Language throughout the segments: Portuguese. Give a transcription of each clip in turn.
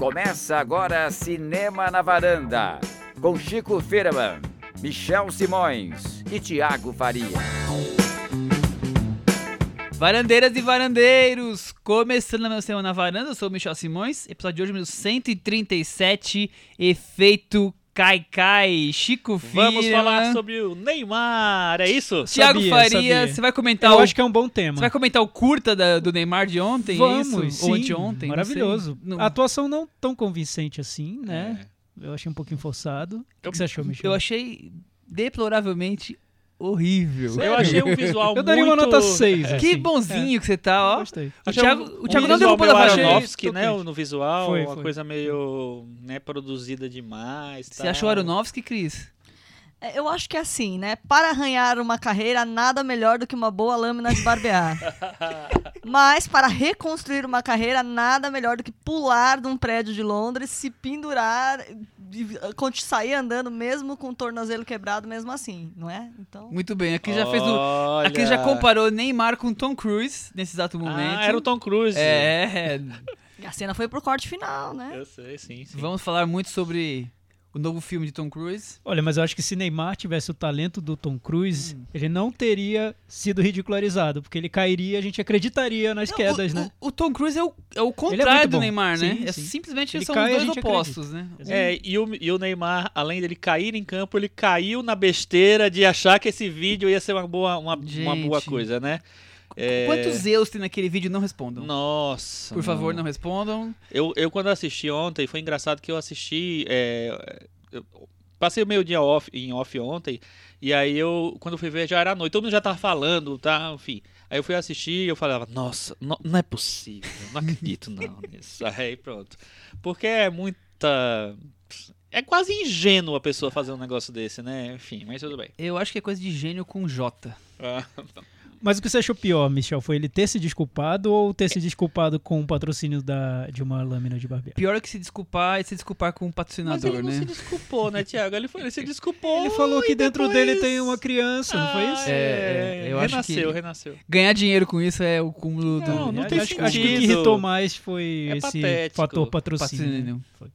Começa agora Cinema na Varanda, com Chico Firman, Michel Simões e Tiago Faria. Varandeiras e varandeiros, começando a minha semana na varanda, eu sou o Michel Simões, episódio de hoje, número 137, Efeito Cai Cai, Chico Firman. Vamos falar sobre o Neymar, é isso? Tiago Faria, sabia. você vai comentar Eu o... acho que é um bom tema. Você vai comentar o curta da- do Neymar de ontem, é Vamos, isso? Ou sim, anteontem, não Maravilhoso. sei. Não- A atuação não tão convincente assim, né? É. Eu achei um pouquinho forçado. O que, que você achou, Michel? Eu achei deploravelmente horrível. Eu achei um visual Eu daria uma nota 6. É. Que assim. bonzinho que você tá, ó. Gostei. O Thiago, um- o Thiago um não derrubou da faixa. Aronofsky, né? No visual, Foi, uma foi. coisa meio né, produzida demais. Você tal. achou Aronofsky, Cris? É, Eu acho que é assim, né? Para arranhar uma carreira, nada melhor do que uma boa lâmina de barbear. Mas para reconstruir uma carreira, nada melhor do que pular de um prédio de Londres, se pendurar, e conti- sair andando mesmo com o tornozelo quebrado, mesmo assim, não é? Então. Muito bem, aqui já fez o... Olha. Aqui já comparou Neymar com Tom Cruise nesse exato momento. Ah, era o Tom Cruise. É, A cena foi pro corte final, né? Eu sei, sim, sim. vamos falar muito sobre o novo filme de Tom Cruise. Olha, mas eu acho que se Neymar tivesse o talento do Tom Cruise, Hum. ele não teria sido ridicularizado, porque ele cairia, a gente acreditaria nas Não, quedas, o, né? o, o Tom Cruise é o, é o é contrário muito do. Neymar, né? Sim, É sim. simplesmente Ele são cai, dois opostos, né? É, e o, e o Neymar, além dele cair em campo, ele caiu na besteira de achar que esse vídeo ia ser uma boa, uma, uma boa coisa, né? É, Quantos Zeus tem naquele vídeo? Não respondam. Nossa. Por favor, não respondam. Eu, eu quando assisti ontem, foi engraçado que eu assisti. é, eu passei o meio dia off, em off ontem, e aí eu, quando fui ver, já era noite. Todo mundo já tava falando, tá? Enfim. Aí eu fui assistir e eu falava, nossa, não, não é possível, não acredito não nisso. Aí pronto. Porque é muita. É quase ingênuo a pessoa fazer um negócio desse, né? Enfim, mas tudo bem. Eu acho que é coisa de gênio com J. Ah, Mas o que você achou pior, Michel? Foi ele ter se desculpado ou ter se desculpado com o patrocínio da, de uma lâmina de barbear? Pior é que se desculpar é se desculpar com o Mas patrocinador, ele não né? se desculpou, né, Tiago? Ele, foi, ele se desculpou. Ele falou que e dentro depois- dele tem uma criança, não foi isso? Ah, É, é, eu acho renasceu, que- renasceu. Ganhar dinheiro com isso é o cúmulo do Não, não É, tem acho, acho que o que sentido. irritou mais foi É esse patético. fator patrocínio. patrocínio. Foi.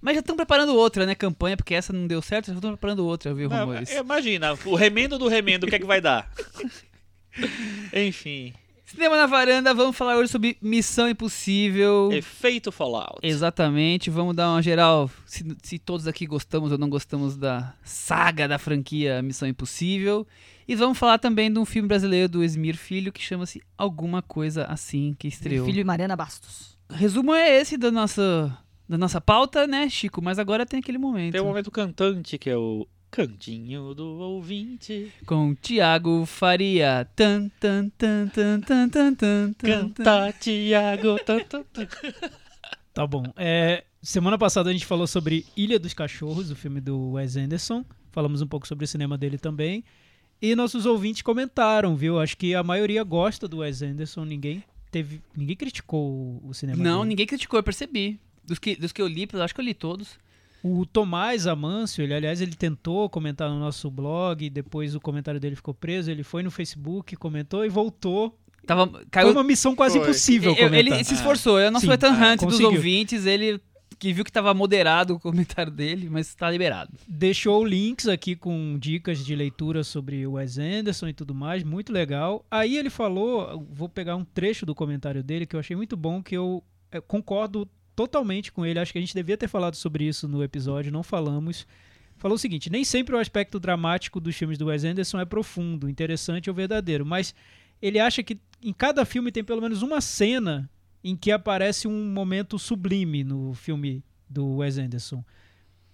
Mas já estão preparando outra, né? Campanha, porque essa não deu certo, já estão preparando outra, viu, rumores? imagina, o remendo do remendo, o que é que vai dar? Enfim, Cinema na varanda, vamos falar hoje sobre Missão Impossível. efeito Fallout. Exatamente, vamos dar uma geral se, se todos aqui gostamos ou não gostamos da saga da franquia Missão Impossível. E vamos falar também de um filme brasileiro do Esmir Filho que chama-se Alguma Coisa Assim, que estreou. Filho e Mariana Bastos. Resumo é esse da nossa, da nossa pauta, né, Chico? Mas agora tem aquele momento. Tem um momento cantante que é o Cantinho do ouvinte. Com Tiago Faria. Tan, tan, tan, tan, tan, tan, tan, Canta, Tiago. Tan, tan. Tá bom. É, semana passada a gente falou sobre Ilha dos Cachorros, o filme do Wes Anderson. Falamos um pouco sobre o cinema dele também. E nossos ouvintes comentaram, viu? Acho que a maioria gosta do Wes Anderson. Ninguém teve, ninguém criticou o cinema Não, dele. ninguém criticou, eu percebi. Dos que, dos que eu li, acho que eu li todos. O Tomás Amâncio, ele, aliás, ele tentou comentar no nosso blog, depois o comentário dele ficou preso, ele foi no Facebook, comentou e voltou. Tava, Foi caiu, uma missão quase Foi. impossível Eu- ele se esforçou, é o nosso Ethan ah, Hunt dos conseguiu. ouvintes, ele que viu que tava moderado o comentário dele, mas tá liberado. Deixou links aqui com dicas de leitura sobre o Wes Anderson e tudo mais, muito legal. Aí ele falou, vou pegar um trecho do comentário dele que eu achei muito bom, que eu eh, concordo totalmente com ele. Acho que a gente devia ter falado sobre isso no episódio, não falamos. Falou o seguinte: nem sempre o aspecto dramático dos filmes do Wes Anderson é profundo, interessante ou verdadeiro, mas ele acha que em cada filme tem pelo menos uma cena em que aparece um momento sublime no filme do Wes Anderson.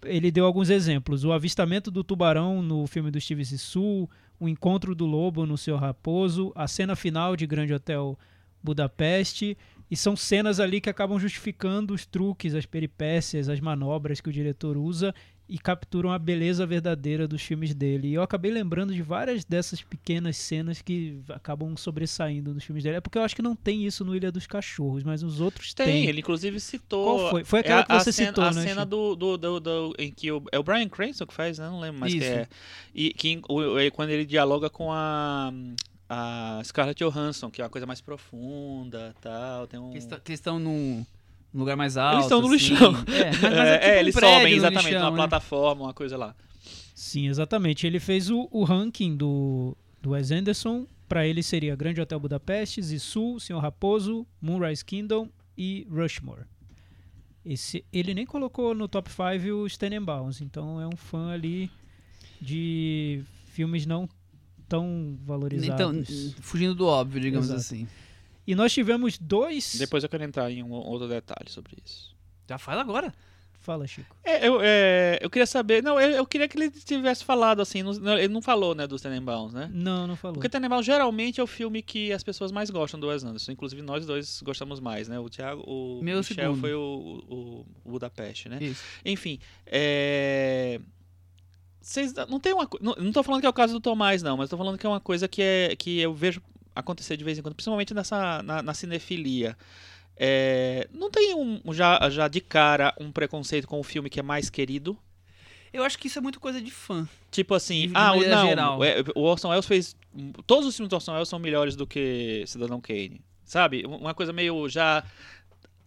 Ele deu alguns exemplos: o avistamento do tubarão no filme do Steve Zissou, o encontro do lobo no Seu Raposo, a cena final de Grande Hotel Budapeste. E são cenas ali que acabam justificando os truques, as peripécias, as manobras que o diretor usa e capturam a beleza verdadeira dos filmes dele. E eu acabei lembrando de várias dessas pequenas cenas que acabam sobressaindo nos filmes dele. É porque eu acho que não tem isso no Ilha dos Cachorros, mas os outros Tem, têm. ele inclusive citou. Qual foi? Foi é aquela a- que a você cena, citou, A né, cena Chico? do, do, do, do- em que o, é o Brian Cranston que faz, né? Não lembro mais que é. E que o- é quando ele dialoga com a, a Scarlett Johansson, que é uma coisa mais profunda tal. Tem um. Que está- que estão num, lugar mais alto. Eles estão no assim. lixão. É, mas, mas É, é, tipo é, um eles sobem exatamente lixão, numa né? plataforma, uma coisa lá. Sim, exatamente. Ele fez o, o ranking do, do Wes Anderson. Pra ele seria Grande Hotel Budapeste, Zissou, Senhor Raposo, Moonrise Kingdom e Rushmore. Esse, ele nem colocou no top 5 os Tenenbaums, então é um fã ali de filmes não tão valorizados. Então, fugindo do óbvio, digamos Exato. assim. E nós tivemos dois. Depois eu quero entrar em um outro detalhe sobre isso. Já fala agora. Fala, Chico. É, eu, é, eu queria saber. Não, eu, eu queria que ele tivesse falado assim. não- não, ele não falou, né, dos Tenenbaums, né? Não, não falou. Porque Tenenbaum geralmente é o filme que as pessoas mais gostam do Wes Anderson. Inclusive nós dois gostamos mais, né? O Thiago, o Meu Michel segundo. foi o, o, o Budapeste, né? Isso. Enfim, é... Vocês não tem uma não, não tô falando que é o caso do Tomás não, mas tô falando que é uma coisa que é que eu vejo acontecer de vez em quando, principalmente nessa na, na cinefilia. É, não tem um já já de cara um preconceito com o filme que é mais querido? Eu acho que isso é muito coisa de fã. Tipo assim, De- ah, não, geral. é, o Orson Welles fez todos os filmes do Orson Welles são melhores do que Cidadão Kane, sabe? Uma coisa meio já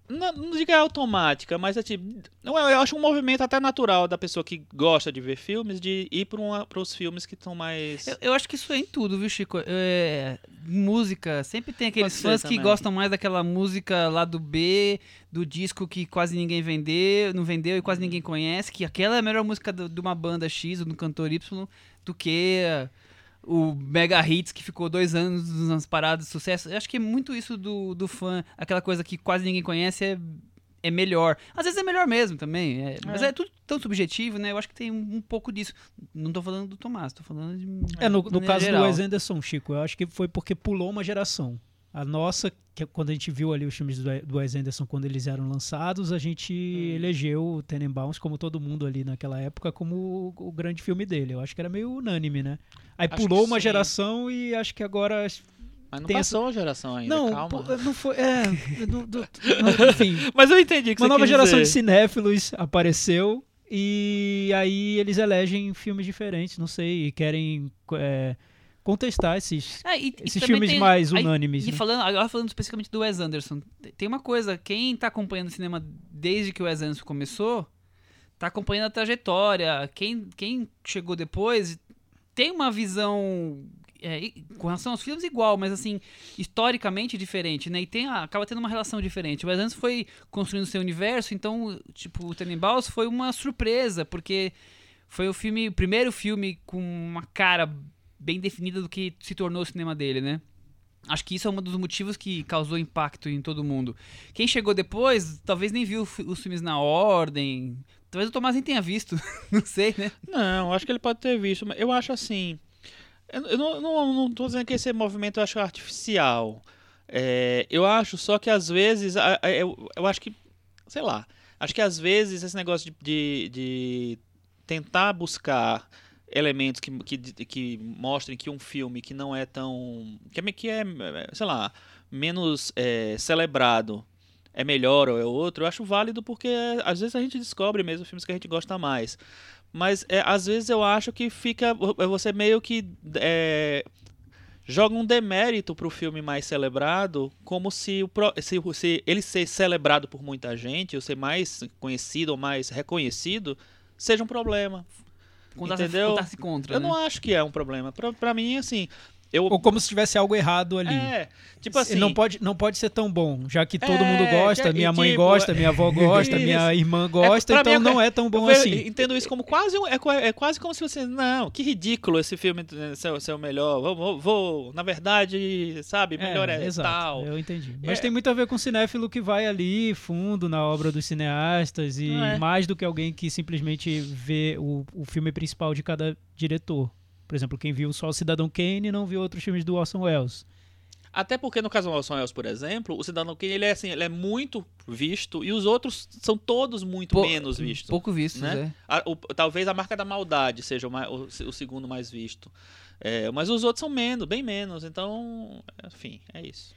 não, não diga automática, mas é tipo. Não, eu acho um movimento até natural da pessoa que gosta de ver filmes de ir para os filmes que estão mais. Eu, eu acho que isso é em tudo, viu, Chico? É, música, sempre tem aqueles fãs que gostam mais daquela música lá do B, do disco que quase ninguém vendeu, não vendeu e quase ninguém conhece, que aquela é a melhor música do- de uma banda X ou do cantor Y do que o Mega Hits que ficou dois anos nas paradas de sucesso. Eu acho que é muito isso do, do fã, aquela coisa que quase ninguém conhece é, é melhor. Às vezes é melhor mesmo também, é- mas é tudo tão subjetivo, né? Eu acho que tem um, um pouco disso. Não tô falando do Tomás, tô falando de. É, no, no caso geral. do Wes Anderson, Chico, eu acho que foi porque pulou uma geração. A nossa, que é quando a gente viu ali os filmes do do Wes Anderson quando eles eram lançados, a gente Hum. elegeu o Tenenbaums, como todo mundo ali naquela época, como o, o grande filme dele. Eu acho que era meio unânime, né? Aí Acho pulou uma sim. geração e acho que agora... Mas não tem passou a geração ainda, não, calma. pô, não foi... É, não- do- não- enfim, Mas eu entendi que uma nova geração de dizer. cinéfilos apareceu e aí eles elegem filmes diferentes, não sei, e querem é, contestar esses, É, e- e esses também filmes tem- mais aí- unânimes. E né? falando, agora falando especificamente do Wes Anderson, te- tem uma coisa, quem tá acompanhando o cinema desde que o Wes Anderson começou, tá acompanhando a trajetória. Quem, quem chegou depois tem uma visão é, com relação aos filmes igual, mas assim, historicamente diferente, né? E tem acaba tendo uma relação diferente. O Wes Anderson foi construindo seu universo, então, tipo, o Tenenbaums foi uma surpresa, porque foi o filme, o primeiro filme com uma cara bem definida do que se tornou o cinema dele, né? Acho que isso é um dos motivos que causou impacto em todo mundo. Quem chegou depois, talvez nem viu os filmes na ordem. Talvez o Tomás nem tenha visto. não sei, né? Não, acho que ele pode ter visto, mas eu acho assim. Eu, não, não, não tô dizendo que esse movimento eu acho artificial. É, eu acho só que às vezes. Eu, eu acho que. Sei lá. Acho que às vezes esse negócio de, de, de tentar buscar elementos que, que, que mostrem que um filme que não é tão. que é, que é sei lá, menos é, celebrado é melhor ou é outro, eu acho válido porque às vezes a gente descobre mesmo filmes que a gente gosta mais. Mas é, às vezes eu acho que fica. Você meio que. é, joga um demérito pro filme mais celebrado, como se, o, se, se ele ser celebrado por muita gente, ou ser mais conhecido ou mais reconhecido, seja um problema. Contar-se contar-se contra, Eu né? não acho que é um problema. Pra, pra mim, assim. Eu, Ou como se tivesse algo errado ali. é, tipo assim. não, pode, não pode ser tão bom, já que todo É, mundo gosta, minha mãe tipo, gosta, minha avó gosta, minha irmã gosta, pra então é- não é tão bom assim. entendo isso como quase um- é, é quase como se você não que ridículo esse filme eh, ser, ser o melhor vou, vou- vou- na verdade sabe melhor é, exato, tal Eu entendi. Mas É. tem muito a ver com o cinéfilo que vai ali fundo na obra dos cineastas e É. mais do que alguém que simplesmente vê o, o filme principal de cada diretor. Por exemplo, quem viu só o Cidadão Kane não viu outros filmes do Orson Welles. até porque no caso do Orson Welles por exemplo o Cidadão Kane ele é assim ele é muito visto e os outros são todos muito Pou- menos vistos Pouco visto, né? né? A- o- talvez a marca da maldade seja o, mai- o o segundo mais visto É, mas os outros são menos bem menos então enfim é isso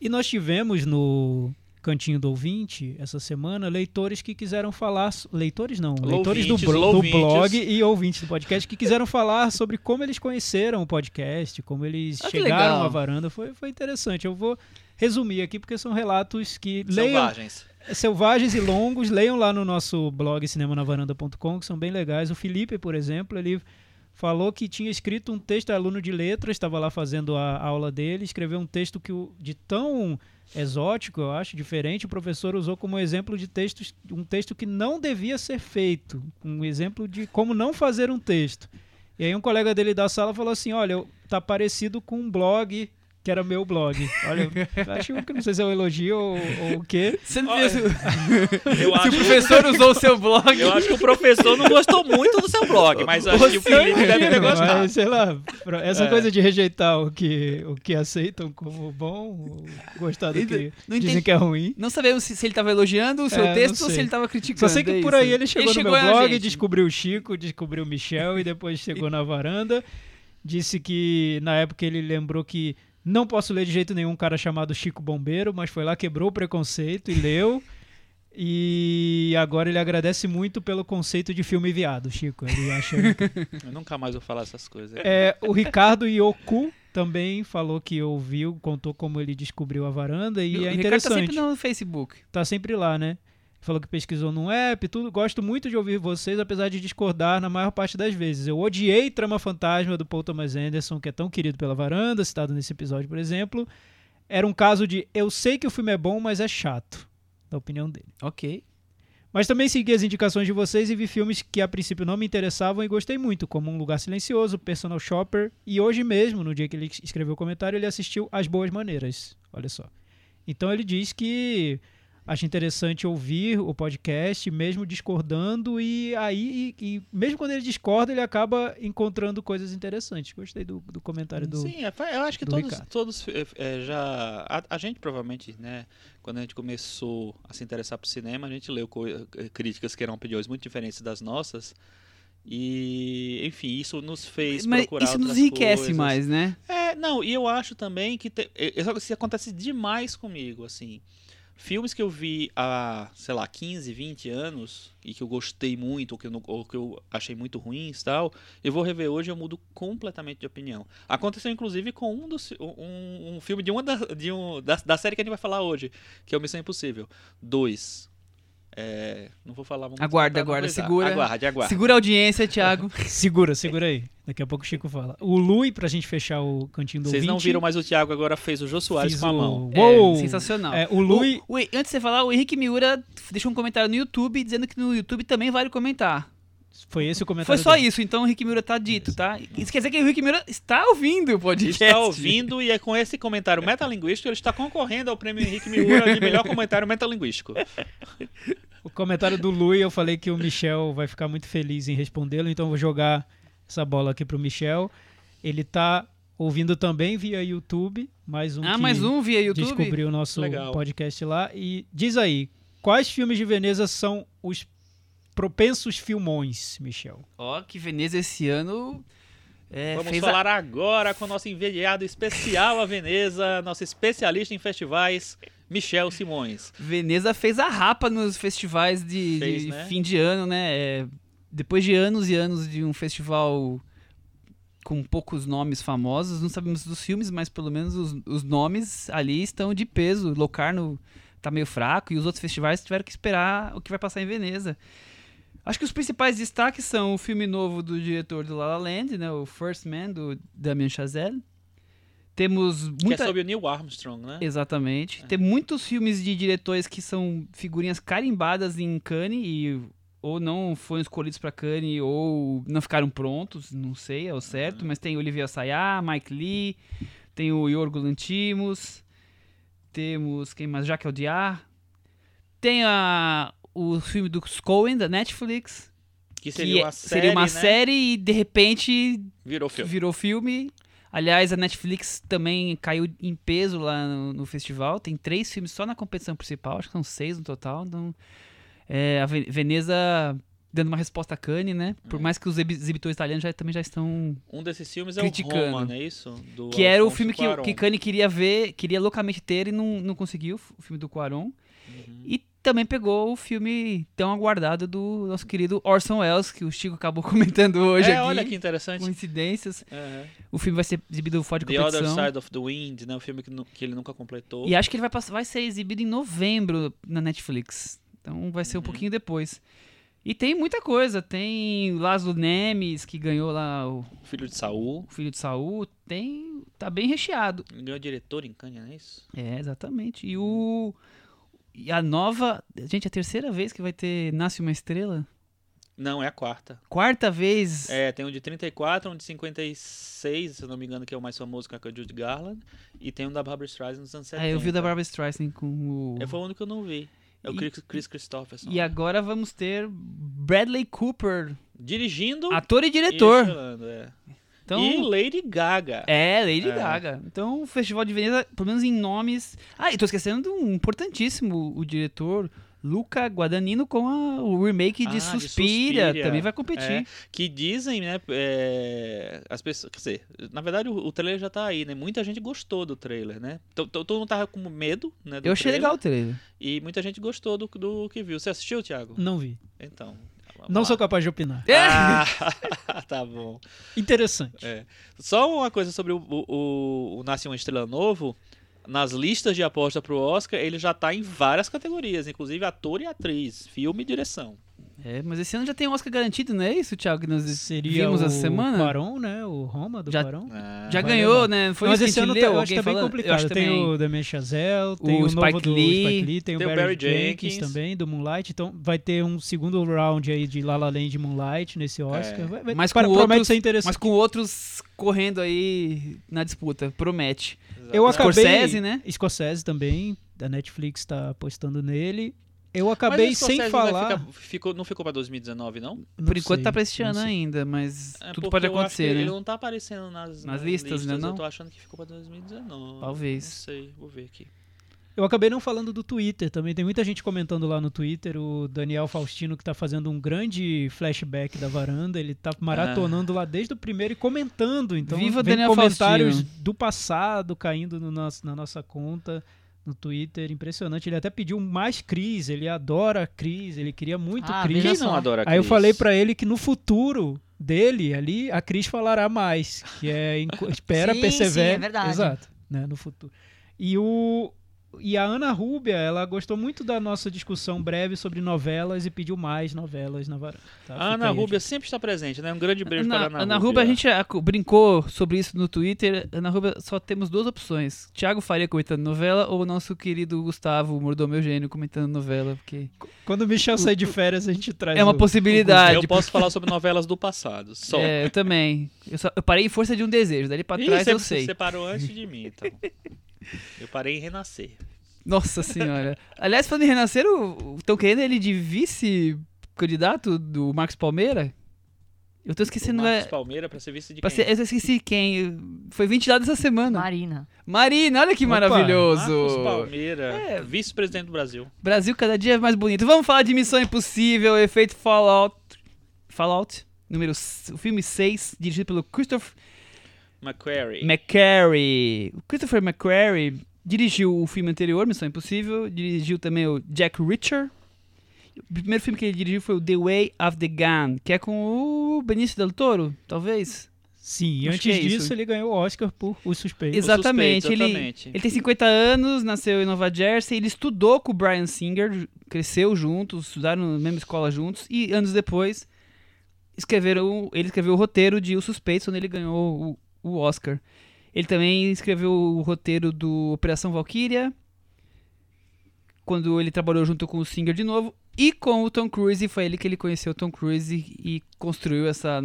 E nós tivemos no Cantinho do Ouvinte, essa semana, leitores que quiseram falar. Leitores não, leitores do, blo- do blog e ouvintes do podcast que quiseram falar sobre como eles conheceram o podcast, como eles Ah, chegaram à varanda. Foi, foi interessante. Eu vou resumir aqui, porque são relatos que leiam Selvagens. selvagens e longos, leiam lá no nosso blog cinemanavaranda.com, que são bem legais. O Felipe, por exemplo, ele falou que tinha escrito um texto, é aluno de letras, estava lá fazendo a aula dele, escreveu um texto que de tão exótico, eu acho, diferente, o professor usou como exemplo de textos, um texto que não devia ser feito, um exemplo de como não fazer um texto. E aí um colega dele da sala falou assim, olha, tá parecido com um blog que era meu blog. Olha, eu acho que não sei se é um elogio ou, ou o quê. Você não Olha, Eu se o acho, professor usou o seu blog. eu acho que o professor não gostou muito do seu blog, mas acho que o Felipe deve ter gostado. mas, sei lá, essa É. coisa de rejeitar o que, o que aceitam como bom, gostar do Ainda- que não dizem entendi. que é ruim. Não sabemos se, se ele estava elogiando o seu É, texto ou se ele estava criticando. Só sei que é por aí ele chegou no chegou meu blog, gente. descobriu o Chico, descobriu o Michel e depois chegou na varanda. Disse que na época ele lembrou que não posso ler de jeito nenhum um cara chamado Chico Bombeiro, mas foi lá, quebrou o preconceito e leu. E agora ele agradece muito pelo conceito de filme viado, Chico. Ele acha Eu nunca mais vou falar essas coisas. É, o Ricardo Yoku também falou que ouviu, contou como ele descobriu a varanda e o é Ricardo interessante. tá sempre no Facebook. Tá sempre lá, né? Falou que pesquisou num app, tudo. Gosto muito de ouvir vocês, apesar de discordar na maior parte das vezes. Eu odiei Trama Fantasma do Paul Thomas Anderson, que é tão querido pela varanda, citado nesse episódio, por exemplo. Era um caso de eu sei que o filme é bom, mas é chato, da opinião dele. Ok. Mas também segui as indicações de vocês e vi filmes que a princípio não me interessavam e gostei muito, como Um Lugar Silencioso, Personal Shopper e hoje mesmo, no dia que ele escreveu o comentário, ele assistiu As Boas Maneiras. Olha só. Então ele diz que acha interessante ouvir o podcast, mesmo discordando, e aí, e, e mesmo quando ele discorda, ele acaba encontrando coisas interessantes. Gostei do, do comentário do. Sim, é, eu acho que do todos, Ricardo. todos é, é, já. A, a gente provavelmente, né? Quando a gente começou a se interessar por cinema, a gente leu eh, críticas que eram opiniões muito diferentes das nossas. E, enfim, isso nos fez Mas procurar isso nos enriquece coisas. mais, né? É, não, e eu acho também que te, é, isso acontece demais comigo, assim. Filmes que eu vi há, sei lá, 15, 20 anos e que eu gostei muito ou que eu, ou que eu achei muito ruins e tal, eu vou rever hoje e eu mudo completamente de opinião. Aconteceu inclusive com um dos um, um filme de uma da, de um, da, da série que a gente vai falar hoje, que é o Missão Impossível 2. É, não vou falar muito Aguarda, aguarda, segura. Aguarde, aguarde. Segura a audiência, Thiago. Segura, segura aí. Daqui a pouco o Chico fala. O Lui, pra gente fechar o cantinho do Vocês não viram, mas o Thiago agora fez o Jô Soares fiz com a o- mão. Uou! É, sensacional. É, o Lui. O- o- antes de você falar, o Henrique Miura deixou um comentário no YouTube dizendo que no YouTube também vale comentar. Foi esse o Foi comentário. só dele. isso, então o Henrique Miura tá dito, tá? Isso quer dizer que o Henrique Miura está ouvindo o podcast. está ouvindo e é com esse comentário metalinguístico ele está concorrendo ao prêmio Henrique Miura de melhor comentário metalinguístico. O comentário do Lui, eu falei que o Michel vai ficar muito feliz em respondê-lo, então eu vou jogar essa bola aqui pro Michel. Ele tá ouvindo também via YouTube, mais um Ah, que mais um via YouTube? descobriu o nosso Legal. podcast lá. E diz aí, quais filmes de Veneza são os propensos filmões, Michel? Ó, que Veneza esse ano é, Vamos fez a- falar agora com o nosso enviado especial a Veneza, nosso especialista em festivais, Michel Simões. Veneza fez a rapa nos festivais de, Fez, de né? fim de ano, né? É, depois de anos e anos de um festival com poucos nomes famosos, não sabemos dos filmes, mas pelo menos os, os nomes ali estão de peso. Locarno tá meio fraco e os outros festivais tiveram que esperar o que vai passar em Veneza. Acho que os principais destaques são o filme novo do diretor do La La Land, né? O First Man, do Damien Chazelle. Temos Que muita... é sobre o Neil Armstrong, né? Exatamente. Tem muitos filmes de diretores que são figurinhas carimbadas em Cannes e ou não foram escolhidos para Cannes ou não ficaram prontos, não sei ao certo, mas tem Olivier Assayas, Mike Lee, tem o Yorgo Lanthimos, temos quem mais? Jacques Audiard, tem a, o filme do Coen da Netflix, Que que seria uma é- série, seria uma né? série e de repente Virou filme. virou filme. Aliás, a Netflix também caiu em peso lá no, no festival. Tem três filmes só na competição principal, acho que são seis no total. Então, é, a Ve- Veneza dando uma resposta a Cannes, né? Por É. mais que os exibi- exibitores italianos já, também já estão... Um desses filmes é Criticando. o Roma, não é isso? Do Que era o filme que, que Cannes queria ver, queria loucamente ter e não, não conseguiu, o filme do Cuarón. Uhum. E também pegou o filme tão aguardado do nosso querido Orson Welles, que o Chico acabou comentando hoje é, aqui. olha que interessante. Coincidências. Uhum. O filme vai ser exibido fora de The Other competição. Side of the Wind, né? O filme que, que ele nunca completou. E acho que ele vai, passar- vai ser exibido em novembro na Netflix. Então vai ser um Uhum. pouquinho depois. E tem muita coisa. Tem Laszlo Nemes, que ganhou lá o Filho de Saul. filho de Saul. Tem. Tá bem recheado. Ele ganhou diretor em Cannes, não é isso? É, exatamente. E o. E a nova. Gente, é a terceira vez que vai ter Nasce uma Estrela? Não, é a quarta. Quarta vez. É, tem um de 34, um de 56, se eu não me engano, que é o mais famoso, que é o Judy Garland. E tem um da Barbara Streisand nos anos 70. É, eu vi o da Barbara Streisand com o. É, foi o único que eu não vi. É o E- Chris, Chris Christopherson. E agora vamos ter Bradley Cooper, Dirigindo ator e diretor. e é. Então, E Lady Gaga. É, Lady É. Gaga. Então, o Festival de Veneza, pelo menos em nomes. Ah, e tô esquecendo de um importantíssimo, o diretor Luca Guadagnino com a- o remake de Ah, Suspira. Também vai competir. É, que dizem, né, é, as pessoas, quer dizer, na verdade o, o trailer já tá aí, né, muita gente gostou do trailer, né, Então, to- todo mundo tava com medo, né, Eu achei trailer, legal o trailer. e muita gente gostou do, do que viu. Você assistiu, Thiago? Não vi. Então, vamos Não lá. sou capaz de opinar. Ah, tá bom. Interessante. É. Só uma coisa sobre o, o, o, o Nasce uma Estrela Novo. Nas listas de aposta pro Oscar, ele já tá em várias categorias, inclusive ator e atriz, filme e direção. É, mas esse ano já tem um Oscar garantido, não é isso, Thiago? Que nós Seria vimos o essa semana? Quaron, né? O Roma do Já- Quaron. Ah, Já ganhou, né? Foi Mas esse ano leu? eu acho tá bem complicado. acho Tem também. o Damien Chazelle, tem O o, Spike Lee, Spike Lee, tem, tem o o Barry, Barry Jenkins. Jenkins. também, do Moonlight. Então vai ter um segundo round aí de La La Land e Moonlight nesse Oscar. É. Vai, vai, Mas para- com promete outros- ser interessante. Mas com outros correndo aí na disputa. Promete. Eu acabei... Scorsese, né? Scorsese também, da Netflix tá apostando nele. Eu acabei sem falar... ficar- ficou, não ficou pra 2019, não? Não Por enquanto sei, tá pra este ano sei. ainda, mas É, tudo pode acontecer, né? Ele não tá aparecendo nas, Nas listas, né, não? Eu tô achando que ficou pra 2019. Talvez. Não sei, vou ver aqui. Eu acabei não falando do Twitter também. Tem muita gente comentando lá no Twitter. O Daniel Faustino, que tá fazendo um grande flashback da varanda. Ele tá maratonando lá desde o primeiro e comentando. Então, Viva vem Daniel comentários Faustino. do passado caindo no nosso- na nossa conta no Twitter. Impressionante. Ele até pediu mais Cris. Ele adora Cris. Ele queria muito Ah, Cris. Quem não adora Aí eu falei pra ele que no futuro dele ali a Cris falará mais, que é espera, Sim, persevera, sim, é verdade. exato, né, no futuro. E o e a Ana Rúbia, ela gostou muito da nossa discussão breve sobre novelas e pediu mais novelas na varanda. tá? A Ana Rúbia sempre está presente, né? Um grande beijo Ana, para a Ana, Ana Rúbia. Rubia, a gente brincou sobre isso no Twitter. Ana Rubia, só temos duas opções. Thiago Faria comentando novela ou o nosso querido Gustavo, o Mordomo Eugênio, comentando novela. Porque Quando o Michel sair de férias, a gente traz é uma o- possibilidade. Eu posso falar sobre novelas do passado, só. É, eu também. Eu, só- eu parei em força de um desejo. Dali Ih, trás você, eu sei. Você parou antes de mim, então. Eu parei em Renascer. Nossa senhora. Aliás, falando em Renascer, estão querendo ele de vice-candidato do Marcos Palmeira? Eu tô O esquecendo. Marcos é, Palmeira pra ser vice de pra quem? ser- eu esqueci quem. Foi ventilado essa semana. Marina. Marina, olha que Opa, maravilhoso. Marcos Palmeira, É. vice-presidente do Brasil. Brasil cada dia é mais bonito. Vamos falar de Missão Impossível, efeito Fallout. Fallout, número, o filme 6, dirigido pelo Christopher McQuarrie. McQuarrie. O Christopher McQuarrie dirigiu o filme anterior, Missão Impossível, dirigiu também o Jack Reacher. O primeiro filme que ele dirigiu foi o The Way of the Gun, que é com o Benício Del Toro, talvez. Sim, e Acho antes é disso isso. ele ganhou o Oscar por Os Suspeitos. Os Exatamente, Suspeitos, ele- exatamente. Ele tem 50 anos, nasceu em Nova Jersey, ele estudou com o Brian Singer, cresceu juntos, estudaram na mesma escola juntos, e anos depois escreveram, ele escreveu o roteiro de Os Suspeitos, onde ele ganhou o, o Oscar. Ele também escreveu o roteiro do Operação Valkyria, quando ele trabalhou junto com o Singer de novo, e com o Tom Cruise, foi ele que ele conheceu o Tom Cruise e construiu essa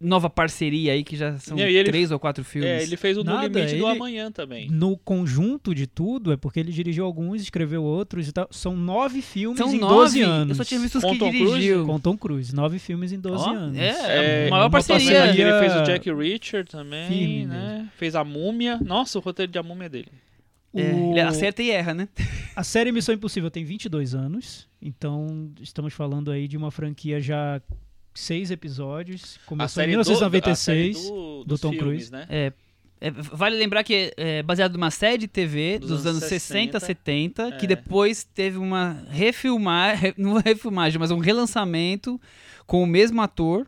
nova parceria aí, que já são Não, e ele- três ou quatro filmes. É, ele fez o No Nada, Limite do ele- Amanhã também. No conjunto de tudo, é porque ele dirigiu alguns, escreveu outros e tal. São nove filmes São em nove? 12 anos. Eu só tinha visto os Com que Tom Cruise? dirigiu. Com Tom Cruise. Nove filmes em 12 Ó, anos. É, É, a maior uma parceria. Aqui ele fez o parceria Jack Reacher também, firme né? Fez a Múmia. Nossa, o roteiro de A Múmia é dele. É, O- ele acerta e erra, né? A série Missão Impossível tem 22 anos, então estamos falando aí de uma franquia já seis episódios. Começou em série 1996. do, do, do Tom Cruise. né? É, É, vale lembrar que é baseado numa série de TV Dos dos, anos anos 60, 60, 70, que é. depois teve uma refilmagem, não refilmagem, mas um relançamento com o mesmo ator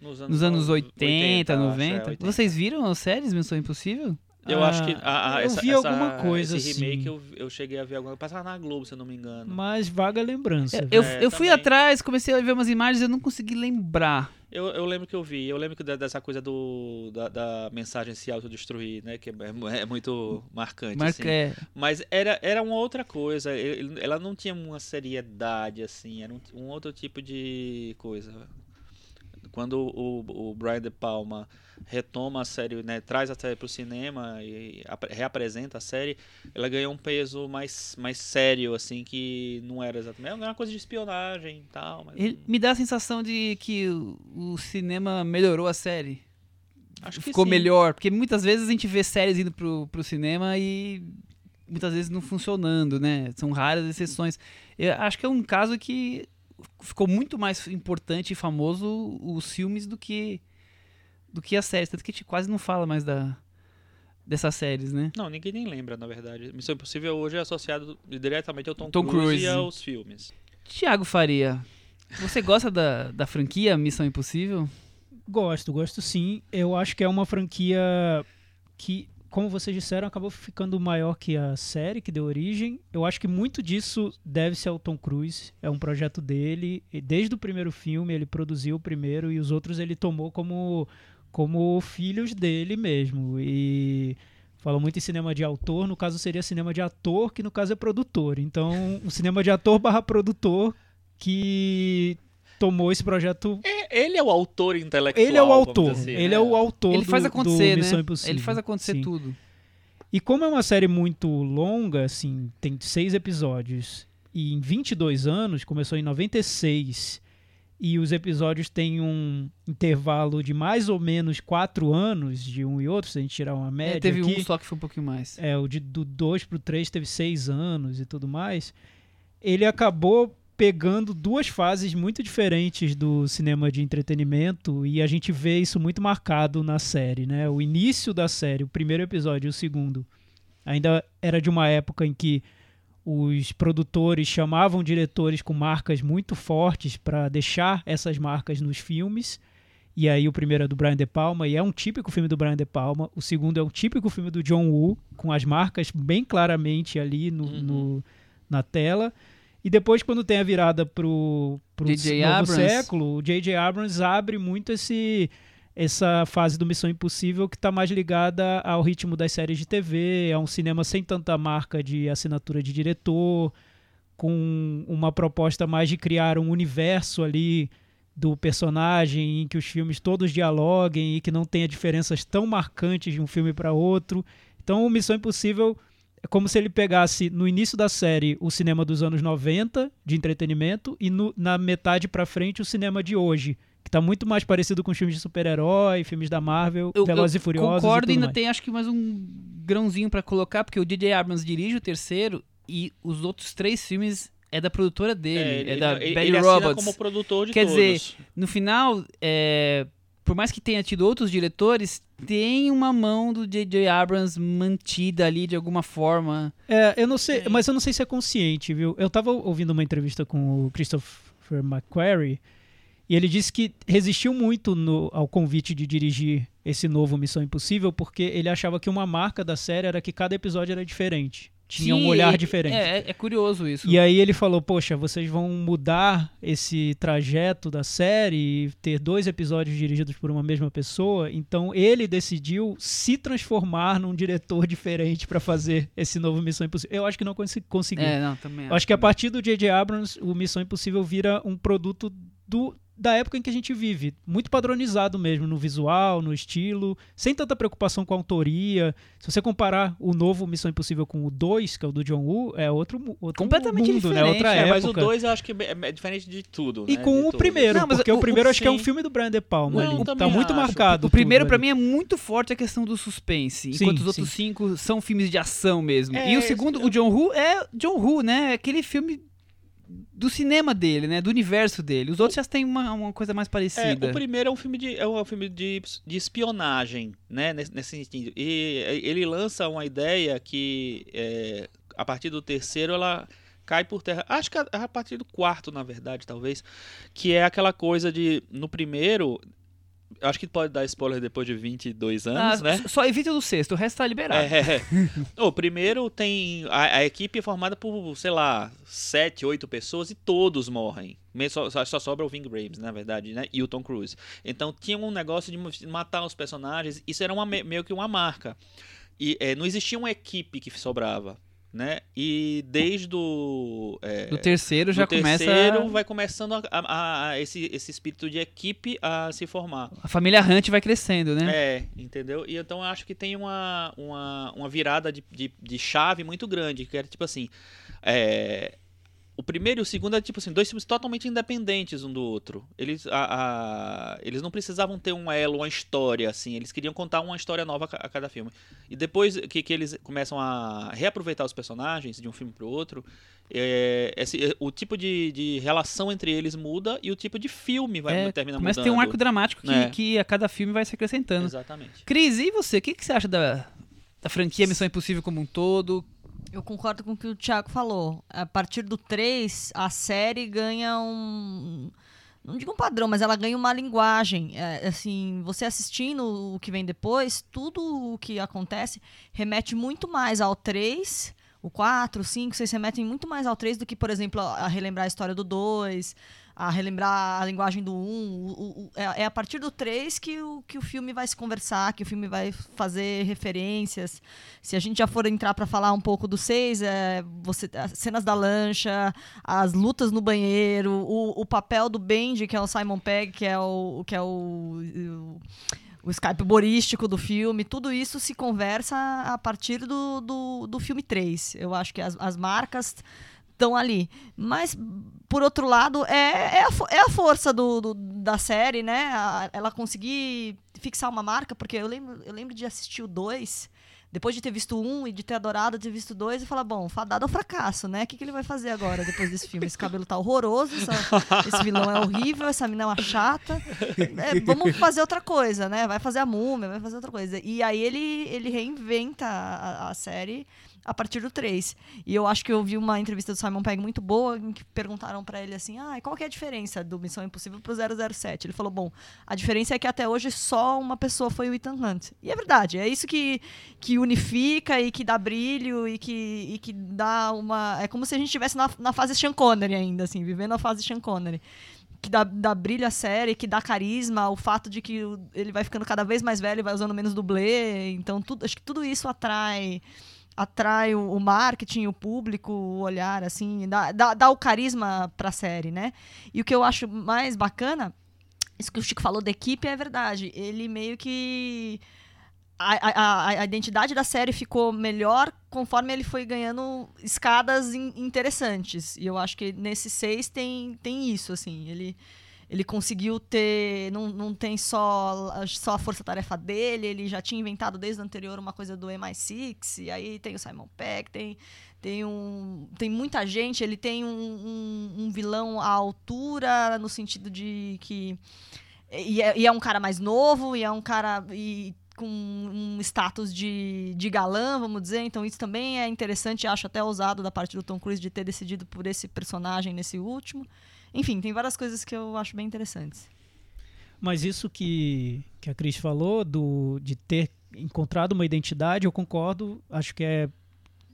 Nos nos anos 80, acho, é, 90. 80. Vocês viram as séries Missão Impossível? Eu Ah, acho que a, a, eu essa, vi essa- alguma coisa esse remake assim. eu, eu cheguei a ver alguma passava na Globo, se eu não me engano. Mas vaga lembrança. Eu, É, eu fui também. atrás, comecei a ver umas imagens e eu não consegui lembrar. Eu, eu lembro que eu vi, eu lembro que dessa coisa do da, da mensagem se autodestruir, né, que é, mu- é muito marcante Marca, assim. é, Mas era, era uma outra coisa, ela não tinha uma seriedade assim, era um, um outro tipo de coisa. Quando o, o Brian De Palma retoma a série, né, traz a série pro cinema e apre- reapresenta a série, ela ganhou um peso mais, mais sério, assim, que não era exatamente. Era uma coisa de espionagem e tal. Mas ele me dá a sensação de que o, o cinema melhorou a série. acho que Ficou sim. melhor. Porque muitas vezes a gente vê séries indo pro, pro cinema e muitas vezes não funcionando, né? São raras exceções. Eu acho que é um caso que ficou muito mais importante e famoso os filmes do que do que as séries. Tanto que a gente quase não fala mais da, dessas séries, né? Não, ninguém nem lembra, na verdade. Missão Impossível hoje é associado diretamente ao Tom, Tom Cruise, Cruise. e aos filmes. Tiago Faria, você gosta da, da franquia Missão Impossível? Gosto, gosto sim. Eu acho que é uma franquia que, como vocês disseram, acabou ficando maior que a série que deu origem. Eu acho que muito disso deve-se ao Tom Cruise. É um projeto dele. Desde o primeiro filme, ele produziu o primeiro e os outros ele tomou como, como filhos dele mesmo. E fala muito em cinema de autor, no caso seria cinema de ator, que no caso é produtor. Então, um cinema de ator barra produtor que tomou esse projeto É, ele é o autor intelectual. ele é o autor. dizer assim, ele né? é o autor Ele faz do- acontecer, do Missão né? Impossível. Ele faz acontecer Sim. tudo. E como é uma série muito longa, assim, tem seis episódios, e em 22 anos, começou em 96, e os episódios têm um intervalo de mais ou menos quatro anos de um e outro, se a gente tirar uma média É, teve aqui. um só que foi um pouquinho mais. É, o de, do 2 pro 3 teve seis anos e tudo mais. Ele acabou pegando duas fases muito diferentes do cinema de entretenimento e a gente vê isso muito marcado na série, né? O início da série, o primeiro episódio e o segundo, ainda era de uma época em que os produtores chamavam diretores com marcas muito fortes para deixar essas marcas nos filmes. E aí o primeiro é do Brian De Palma e é um típico filme do Brian De Palma. O segundo é um típico filme do John Woo, com as marcas bem claramente ali no, Uhum. no- na tela. E depois, quando tem a virada pro, pro novo Abrams. século, o J.J. Abrams abre muito esse essa fase do Missão Impossível que está mais ligada ao ritmo das séries de TV, a um cinema sem tanta marca de assinatura de diretor, com uma proposta mais de criar um universo ali do personagem em que os filmes todos dialoguem e que não tenha diferenças tão marcantes de um filme para outro. Então, o Missão Impossível é como se ele pegasse no início da série o cinema dos anos 90 de entretenimento e no- na metade para frente o cinema de hoje, que tá muito mais parecido com os filmes de super-herói, filmes da Marvel, Eu, Velozes eu e Furiosos concordo e ainda mais. tem acho que mais um grãozinho pra colocar, porque o J.J. Abrams dirige o terceiro e os outros três filmes é da produtora dele, é, da ele, Betty ele Roberts. como produtor de Quer todos. dizer, No final, é, por mais que tenha tido outros diretores, tem uma mão do J.J. Abrams mantida ali de alguma forma. É, eu não sei, mas eu não sei se é consciente, viu? Eu tava ouvindo uma entrevista com o Christopher McQuarrie e ele disse que resistiu muito no- ao convite de dirigir esse novo Missão Impossível porque ele achava que uma marca da série era que cada episódio era diferente. Tinha um Sim, olhar é- diferente. É, é curioso isso. E aí ele falou, poxa, vocês vão mudar esse trajeto da série e ter dois episódios dirigidos por uma mesma pessoa. Então ele decidiu se transformar num diretor diferente para fazer esse novo Missão Impossível. Eu acho que não consi- conseguiu. É, não, também Eu acho que a partir do J.J. Abrams, o Missão Impossível vira um produto do, da época em que a gente vive. Muito padronizado mesmo, no visual, no estilo, sem tanta preocupação com a autoria. Se você comparar o novo Missão Impossível com o 2, que é o do John Woo, é outro, outro Completamente mundo, né? diferente, Outra É, época. mas o 2 eu acho que é é diferente de tudo. E né, com de o todos. primeiro, Não, mas porque o- o primeiro o- acho que é um filme do Brian De Palma. Não, Tá muito acho. marcado. O primeiro, pra ali. mim, é muito forte a questão do suspense, Sim, enquanto os outros sim. cinco são filmes de ação mesmo. É, e o segundo, o John Woo, é John Woo, né? É Aquele filme do cinema dele, né? Do universo dele. Os outros já têm uma, uma coisa mais É, parecida. o primeiro é um filme de, é um filme de, de espionagem, né? Nesse, nesse sentido. E é, ele lança uma ideia que, é, a partir do terceiro, ela cai por terra. Acho que a, a partir do quarto, na verdade, talvez. Que é aquela coisa de. No primeiro. Acho que pode dar spoiler depois de 22 Ah, anos, né? Só evita o do sexto, o resto tá liberado. É, o primeiro tem. A, a equipe é formada por, sei lá, sete, oito pessoas e todos morrem. Só, só, sobra o Ving Rhames, na verdade, né? E o Tom Cruise. Então tinha um negócio de matar os personagens. Isso era uma, me- meio que uma marca. E é, não existia uma equipe que sobrava. Né? E desde o. é, Do terceiro já do começa. terceiro vai começando a, a- a- esse, esse espírito de equipe a se formar. A família Hunt vai crescendo, né? É, entendeu? E então eu acho que tem uma, uma, uma virada de, de, de chave muito grande, que era tipo assim. é, o primeiro e o segundo é tipo assim, dois filmes totalmente independentes um do outro. Eles, a, a- eles não precisavam ter um elo, uma história, assim. Eles queriam contar uma história nova a ca- a cada filme. E depois que, que eles começam a reaproveitar os personagens de um filme pro outro, é, esse- o tipo de, de relação entre eles muda e o tipo de filme vai É, terminar começa a mudando. ter um arco dramático que, É. que a cada filme vai se acrescentando. Exatamente. Cris, e você? O que, que você acha da, da franquia Missão Impossível como um todo? Eu concordo com o que o Thiago falou. A partir do 3, a série ganha um. Não digo um padrão, mas ela ganha uma linguagem. É, assim, você assistindo o que vem depois, tudo o que acontece remete muito mais ao 3. O 4, o 5, vocês remetem muito mais ao 3 do que, por exemplo, a relembrar a história do 2, a relembrar a linguagem do 1. O, o- o- é, é a partir do 3 que o, que o filme vai se conversar, que o filme vai fazer referências. Se a gente já for entrar para falar um pouco do 6, é, você, as cenas da lancha, as lutas no banheiro, o, o papel do Benji, que é o Simon Pegg, que é o, que é o, o, o Skype humorístico do filme, tudo isso se conversa a partir do, do, do filme 3. Eu acho que as, as marcas estão ali. Mas, por outro lado, é, é, a, é a força do, do- da série, né? A- ela conseguir fixar uma marca, porque eu lembro, eu lembro de assistir o 2, depois de ter visto um e de ter adorado ter visto dois, e falar, bom, fadado ao fracasso, né? O que, que ele vai fazer agora depois desse filme? Esse cabelo tá horroroso, essa- esse vilão é horrível, essa mina é uma chata. É, vamos fazer outra coisa, né? Vai fazer a múmia, vai fazer outra coisa. E aí ele, ele reinventa a, a série a partir do 3. E eu acho que eu vi uma entrevista do Simon Pegg muito boa, em que perguntaram pra ele assim: ah, qual que é a diferença do Missão Impossível pro 007? Ele falou: bom, a diferença é que até hoje só uma pessoa foi o Ethan Hunt. E é verdade, é isso que, que unifica e que dá brilho e que, e que dá uma. É como se a gente estivesse na, na fase Sean Connery ainda, assim, vivendo a fase Sean Connery que dá, dá brilho à série, que dá carisma, o fato de que ele vai ficando cada vez mais velho e vai usando menos dublê. Então, tudo, acho que tudo isso atrai atrai o, o marketing, o público, o olhar, assim, dá, dá, dá o carisma pra série, né? E o que eu acho mais bacana, isso que o Chico falou da equipe é verdade. Ele meio que. A, a, a- a identidade da série ficou melhor conforme ele foi ganhando escadas in- interessantes. E eu acho que nesse seis tem, tem isso, assim. Ele, ele conseguiu ter. Não, não tem só, só a força-tarefa dele, ele já tinha inventado desde o anterior uma coisa do MI6, e aí tem o Simon Peck, tem, tem, um, tem muita gente, ele tem um, um, um vilão à altura, no sentido de que. E é, e é um cara mais novo, e é um cara. E, com um status de, de galã, vamos dizer. Então, isso também é interessante, acho até ousado da parte do Tom Cruise de ter decidido por esse personagem nesse último. Enfim, tem várias coisas que eu acho bem interessantes. Mas isso que, que a Cris falou, do, de ter encontrado uma identidade, eu concordo. Acho que é,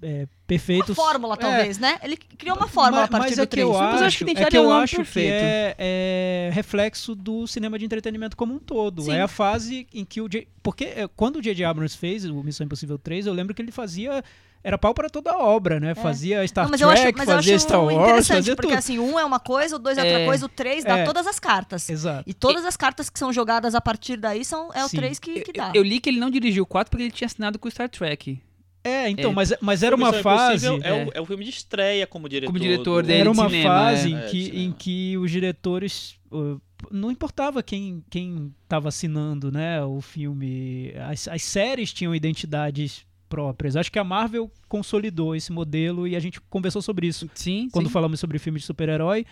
é perfeito. Uma fórmula, É, talvez, né? Ele criou uma fórmula mas, a partir mas do é que 3. eu Mas acho, acho que é que é eu nome acho que é, é reflexo do cinema de entretenimento como um todo. Sim. É a fase em que o J... porque é, quando o J.J. Abrams fez o Missão Impossível 3, eu lembro que ele fazia era pau para toda a obra, né? Fazia Star É. Não, mas eu acho, Trek, eu fazia acho Star Wars, interessante, fazia porque tudo. assim, um é uma coisa, o dois é, É. outra coisa, o três dá É. todas as cartas. Exato. E todas as cartas que são jogadas a partir daí são, é o Sim. três que, que Eu, dá. eu li que ele não dirigiu o 4 porque ele tinha assinado com o Star Trek. É, então, É. mas, mas era uma fase. É, é. o, é o filme de estreia como diretor. Como diretor do- dele. Era uma cinema, fase é. em, É, que, em que os diretores. uh, não importava quem quem estava assinando né, o filme. As, as séries tinham identidades próprias. Acho que a Marvel consolidou esse modelo e a gente conversou sobre isso Sim, quando sim. falamos sobre filme de super-herói,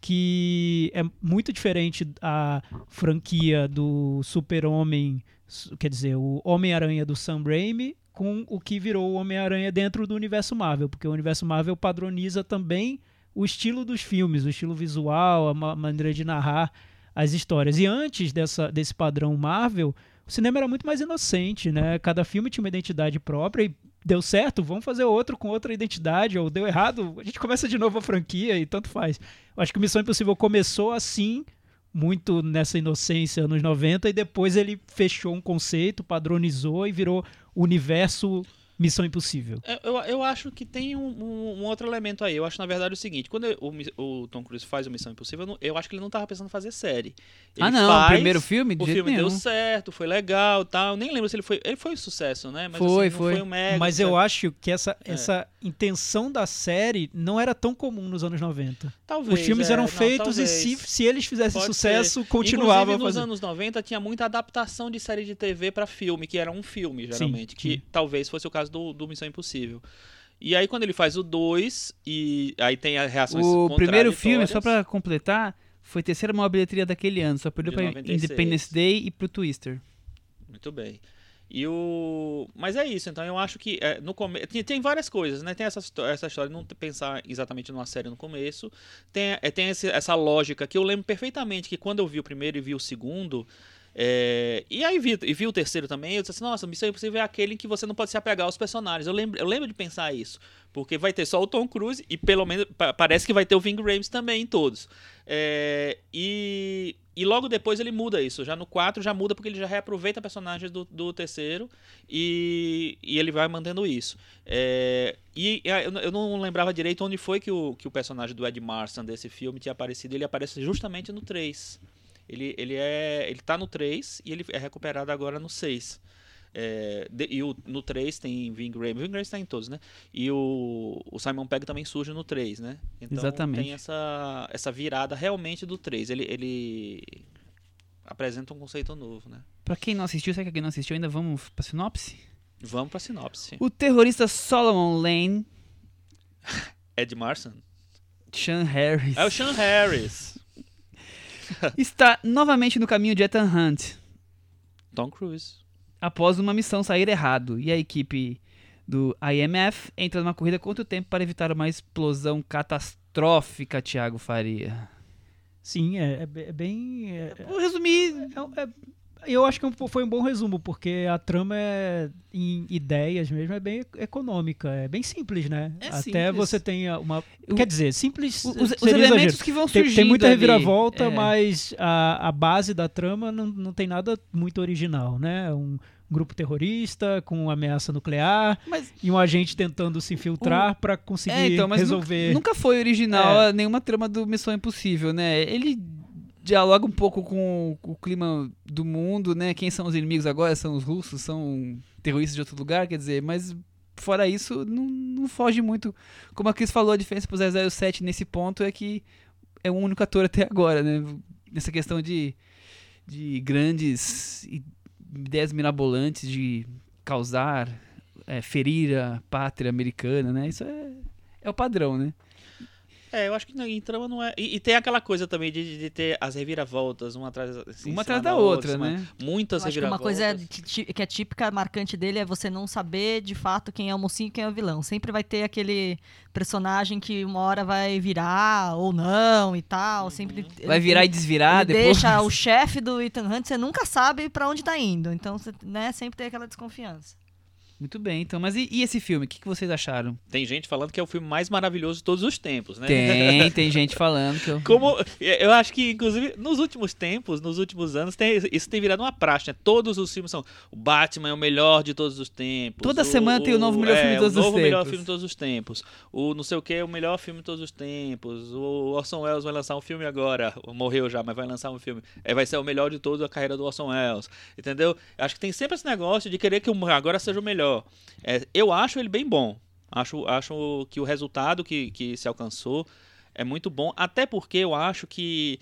que é muito diferente a franquia do Super-Homem, su- quer dizer, o Homem-Aranha do Sam Raimi com o que virou o Homem-Aranha dentro do universo Marvel, porque o universo Marvel padroniza também o estilo dos filmes, o estilo visual, a ma- maneira de narrar as histórias. E antes dessa, desse padrão Marvel, o cinema era muito mais inocente, né? Cada filme tinha uma identidade própria e deu certo, vamos fazer outro com outra identidade, ou deu errado, a gente começa de novo a franquia e tanto faz. Eu acho que Missão Impossível começou assim, muito nessa inocência anos 90, e depois ele fechou um conceito, padronizou e virou universo Missão Impossível. É, Eu, eu acho que tem um, um- um outro elemento aí. Eu acho, na verdade, o seguinte: quando o, Mi- o Tom Cruise faz o Missão Impossível, eu, não- eu acho que ele não tava pensando em fazer série. Ah, Ele não, o faz, primeiro filme, O filme nenhum. deu certo, foi legal tal. Eu nem lembro se ele foi. Ele foi um sucesso, né? Mas Foi, assim, não foi. foi um mega. Mas eu acho que essa, É. essa intenção da série não era tão comum nos anos 90. Talvez, Os filmes é, eram não, feitos e talvez. se, se eles fizessem Pode sucesso, continuava Inclusive, nos anos 90 tinha muita adaptação de série de TV pra filme, que era um filme, geralmente. que tinha. talvez fosse o caso do, do Missão Impossível. E aí, quando ele faz o 2, e aí tem as reações O primeiro filme, só pra completar, foi a terceira maior bilheteria daquele ano. Só perdeu 96. Independence Day e pro Twister. Muito bem. E o. Mas é isso, então eu acho que é, no começo. Tem, tem várias coisas, né? Tem essa, essa história de não pensar exatamente numa série no começo. Tem, é, tem esse- essa lógica que eu lembro perfeitamente que quando eu vi o primeiro e vi o segundo. É, e aí vi, e vi o terceiro também, eu disse assim, nossa, Missão Impossível é aquele em que você não pode se apegar aos personagens. Eu lembro, eu lembro de pensar isso. Porque vai ter só o Tom Cruise e pelo menos pa- parece que vai ter o Ving Rhames também em todos. É, e, e logo depois ele muda isso. Já no 4 já muda porque ele já reaproveita personagens do, do terceiro e, e ele vai mantendo isso. É, e e eu, não lembrava direito onde foi que o, que o personagem do Ed Marsan desse filme tinha aparecido. Ele aparece justamente no 3. Ele, ele, é, ele tá no 3 e ele é recuperado agora no 6. É, de- e o, no 3 tem Ving Rhames. Ving Rhames tá em todos, né? E o, o Simon Pegg também surge no 3, né? Então Exatamente. tem essa, essa virada realmente do 3. Ele, ele apresenta um conceito novo, né? Pra quem não assistiu, será que alguém não assistiu ainda? Vamos pra sinopse? Vamos pra sinopse. O terrorista Solomon Lane, Ed Marson. Sean Harris, É o Sean Harris. está novamente no caminho de Ethan Hunt. Tom Cruise. após uma missão sair errado e a equipe do IMF entra numa corrida contra o tempo para evitar uma explosão catastrófica, Thiago Faria. Sim, é, é é bem. é- Vou resumir. é- é- eu acho que foi um bom resumo, porque a trama é, em ideias mesmo, é bem econômica, é bem simples, né? É Até simples. você tem uma. O- quer dizer, simples. Os, os elementos exagero. que vão Tem, surgindo tem muita ali, reviravolta, é. mas a, a base da trama não, não tem nada muito original, né? Um grupo terrorista com ameaça nuclear Mas, e um agente tentando se infiltrar pra conseguir é, então, mas resolver. nunca, nunca foi original É. nenhuma trama do Missão Impossível, né? Ele dialoga um pouco com o clima do mundo, né? Quem são os inimigos agora? São os russos? São terroristas de outro lugar? Quer dizer, mas fora isso, não, não foge muito. Como a Cris falou, a diferença pro 007 nesse ponto é que é o único ator até agora, né? Nessa questão de, de grandes ideias mirabolantes de causar, é, ferir a pátria americana, né? Isso é, é o padrão, né? É, eu acho que em trama não é. E, e tem aquela coisa também de, de ter as reviravoltas, uma atrás, assim, Uma atrás da outra, cima- né? Muitas Eu acho que uma reviravoltas. coisa é que é típica, marcante dele é você não saber de fato quem é o mocinho e quem é o vilão. Sempre vai ter aquele personagem que uma hora vai virar ou não e tal. Sempre Uhum. Vai virar e desvirar depois. deixa o chefe do Ethan Hunt, você nunca sabe pra onde tá indo. Então, você, né, sempre tem aquela desconfiança. Muito bem, então. Mas e, e esse filme? O que, que vocês acharam? Tem gente falando que é o filme mais maravilhoso de todos os tempos, né? Tem, tem gente falando que eu. Como eu acho que, inclusive, nos últimos tempos, nos últimos anos, tem- isso tem virado uma praxe, né? Todos os filmes são. O Batman é o melhor de todos os tempos. Toda o- semana tem o novo melhor é, filme de todos o os novo melhor tempos. filme de todos os tempos. O não sei o que é o melhor filme de todos os tempos. O Orson Welles vai lançar um filme agora. Morreu já, mas vai lançar um filme. É, vai ser o melhor de toda a carreira do Orson Welles. Entendeu? Acho que tem sempre esse negócio de querer que o agora seja o melhor. É, eu acho ele bem bom. Acho, acho que o resultado que, que se alcançou é muito bom, até porque eu acho que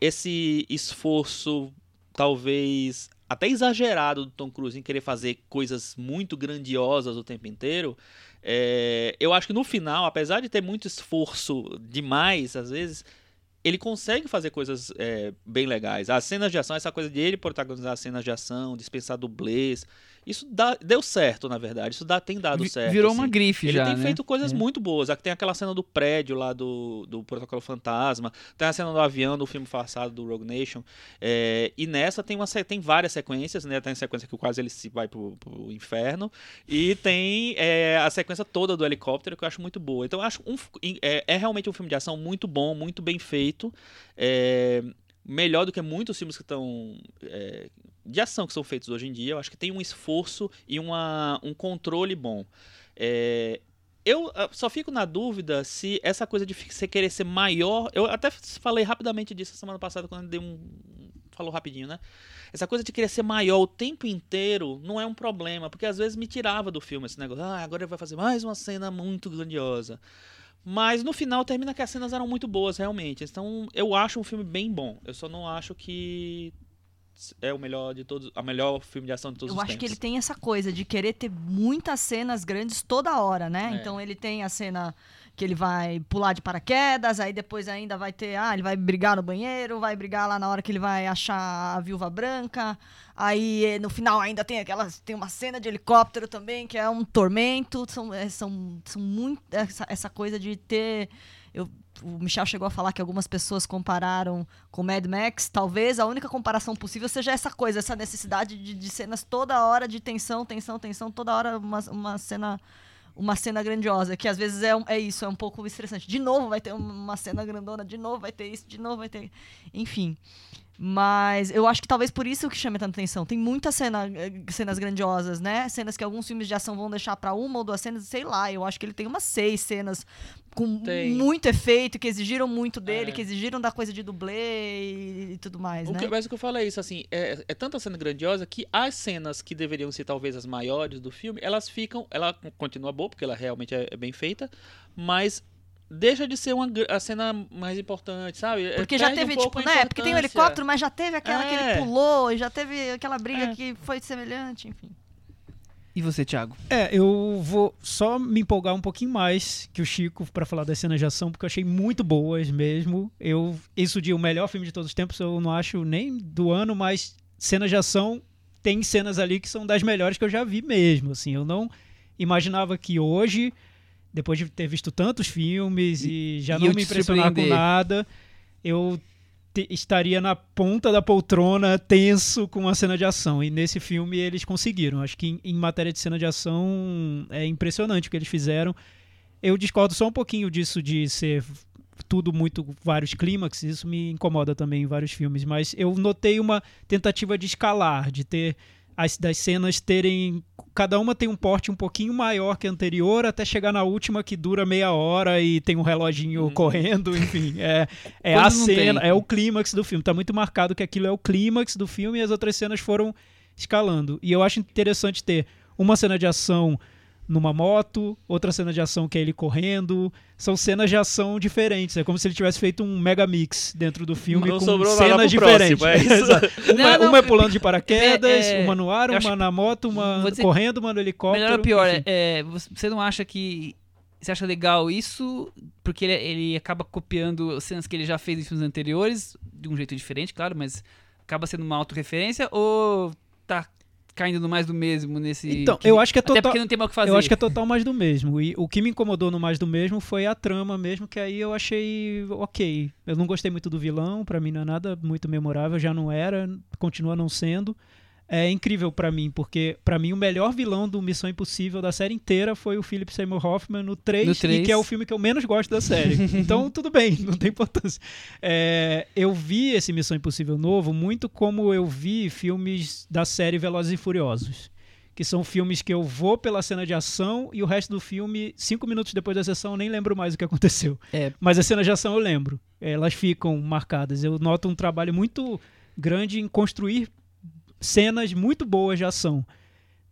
esse esforço talvez até exagerado do Tom Cruise em querer fazer coisas muito grandiosas o tempo inteiro, é, eu acho que no final, apesar de ter muito esforço demais, às vezes, ele consegue fazer coisas é, bem legais. As cenas de ação, essa coisa de ele protagonizar as cenas de ação, dispensar dublês, isso dá, deu certo, na verdade. Isso dá, tem dado certo. Virou assim. uma grife Ele já, tem né? feito coisas É. muito boas. Tem aquela cena do prédio lá do, do Protocolo Fantasma. Tem a cena do avião do filme passado do Rogue Nation. É, e nessa tem, uma, tem várias sequências, né? Tem a sequência que quase ele se vai pro, pro inferno. E tem é, a sequência toda do helicóptero, que eu acho muito boa. Então eu acho um, é, é realmente um filme de ação muito bom, muito bem feito. É, melhor do que muitos filmes que estão é, de ação que são feitos hoje em dia. Eu acho que tem um esforço e uma, um controle bom. É, eu ah, só fico na dúvida se essa coisa de você querer ser maior. Eu até falei rapidamente disso semana passada quando dei um. Falou rapidinho, né? Essa coisa de querer ser maior o tempo inteiro não é um problema, porque às vezes me tirava do filme esse negócio. Ah, agora vai fazer mais uma cena muito grandiosa. Mas no final termina que as cenas eram muito boas, realmente. Então eu acho um filme bem bom. Eu só não acho que é o melhor de todos, a melhor filme de ação de todos Eu os acho tempos. que ele tem essa coisa de querer ter muitas cenas grandes toda hora, né? É. Então ele tem a cena que ele vai pular de paraquedas, aí depois ainda vai ter, ah, ele vai brigar no banheiro, vai brigar lá na hora que ele vai achar a viúva branca. Aí no final ainda tem aquela tem uma cena de helicóptero também que é um tormento, são eh, são, são muito essa, essa coisa de ter eu o Michel chegou a falar que algumas pessoas compararam com Mad Max. Talvez a única comparação possível seja essa coisa, essa necessidade de, de cenas toda hora de tensão, tensão, tensão, toda hora uma, uma cena uma cena grandiosa, que às vezes é, é isso, é um pouco estressante. De novo vai ter um- uma cena grandona, de novo vai ter isso, de novo vai ter. Enfim. Mas eu acho que talvez por isso que chame tanta atenção. Tem muitas cena, cenas grandiosas, né? Cenas que alguns filmes de ação vão deixar pra uma ou duas cenas, sei lá. Eu acho que ele tem umas seis cenas com Tem. muito efeito, que exigiram muito dele, É. que exigiram da coisa de dublê e, e tudo mais, O né? que, mas o que eu falo é isso, assim, é, é tanta cena grandiosa que as cenas que deveriam ser talvez as maiores do filme, elas ficam, ela continua boa, porque ela realmente é, é bem feita, mas deixa de ser uma, a cena mais importante, sabe? É, Porque já perde um teve, pouco tipo, né? Porque tem o importância. helicóptero, mas já teve aquela que É. ele pulou, e já teve aquela briga É. que foi semelhante, enfim. E você, Thiago? É, eu vou só me empolgar um pouquinho mais que o Chico pra falar das cenas de ação, porque eu achei muito boas mesmo. Eu, isso de o melhor filme de todos os tempos, eu não acho nem do ano, mas cenas de ação tem cenas ali que são das melhores que eu já vi mesmo. Assim, eu não imaginava que hoje, depois de ter visto tantos filmes e, já e não me impressionar com nada, eu estaria na ponta da poltrona, tenso com uma cena de ação. E nesse filme eles conseguiram. Acho que em, em matéria de cena de ação é impressionante o que eles fizeram. Eu discordo só um pouquinho disso de ser tudo muito vários clímax, isso me incomoda também em vários filmes, mas eu notei uma tentativa de escalar, de ter as das cenas terem cada uma tem um porte um pouquinho maior que a anterior até chegar na última que dura meia hora e tem um reloginho correndo, enfim, é, é a Quando não cena, tem. é o clímax do filme. Tá muito marcado que aquilo é o clímax do filme e as outras cenas foram escalando. E eu acho interessante ter uma cena de ação numa moto, outra cena de ação que é ele correndo. São cenas de ação diferentes. É como se ele tivesse feito um mega mix dentro do filme Não com cenas diferentes. próximo, é uma, Não, não, uma é pulando de paraquedas, é- é- uma no ar, uma acho- na moto, uma dizer- correndo, uma no helicóptero. Melhor ou pior, é, é, você não acha que. Você acha legal isso? Porque ele, ele acaba copiando cenas que ele já fez em filmes anteriores, de um jeito diferente, claro, mas acaba sendo uma autorreferência? Ou caindo no mais do mesmo nesse. Então, eu acho que é Até total. porque não tem mais o que fazer. Eu acho que é total mais do mesmo. E o que me incomodou no mais do mesmo foi a trama mesmo, que aí eu achei ok. Eu não gostei muito do vilão, pra mim não é nada muito memorável, já não era, continua não sendo. É incrível pra mim, porque pra mim o melhor vilão do Missão Impossível da série inteira foi o Philip Seymour Hoffman no 3, No e 3. que é o filme que eu menos gosto da série. então tudo bem, não tem importância. É, eu vi esse Missão Impossível novo muito como eu vi filmes da série Velozes e Furiosos que são filmes que eu vou pela cena de ação e o resto do filme, cinco minutos depois da sessão, eu nem lembro mais o que aconteceu. É. Mas as cenas de ação eu lembro. Elas ficam marcadas. Eu noto um trabalho muito grande em construir cenas muito boas de ação.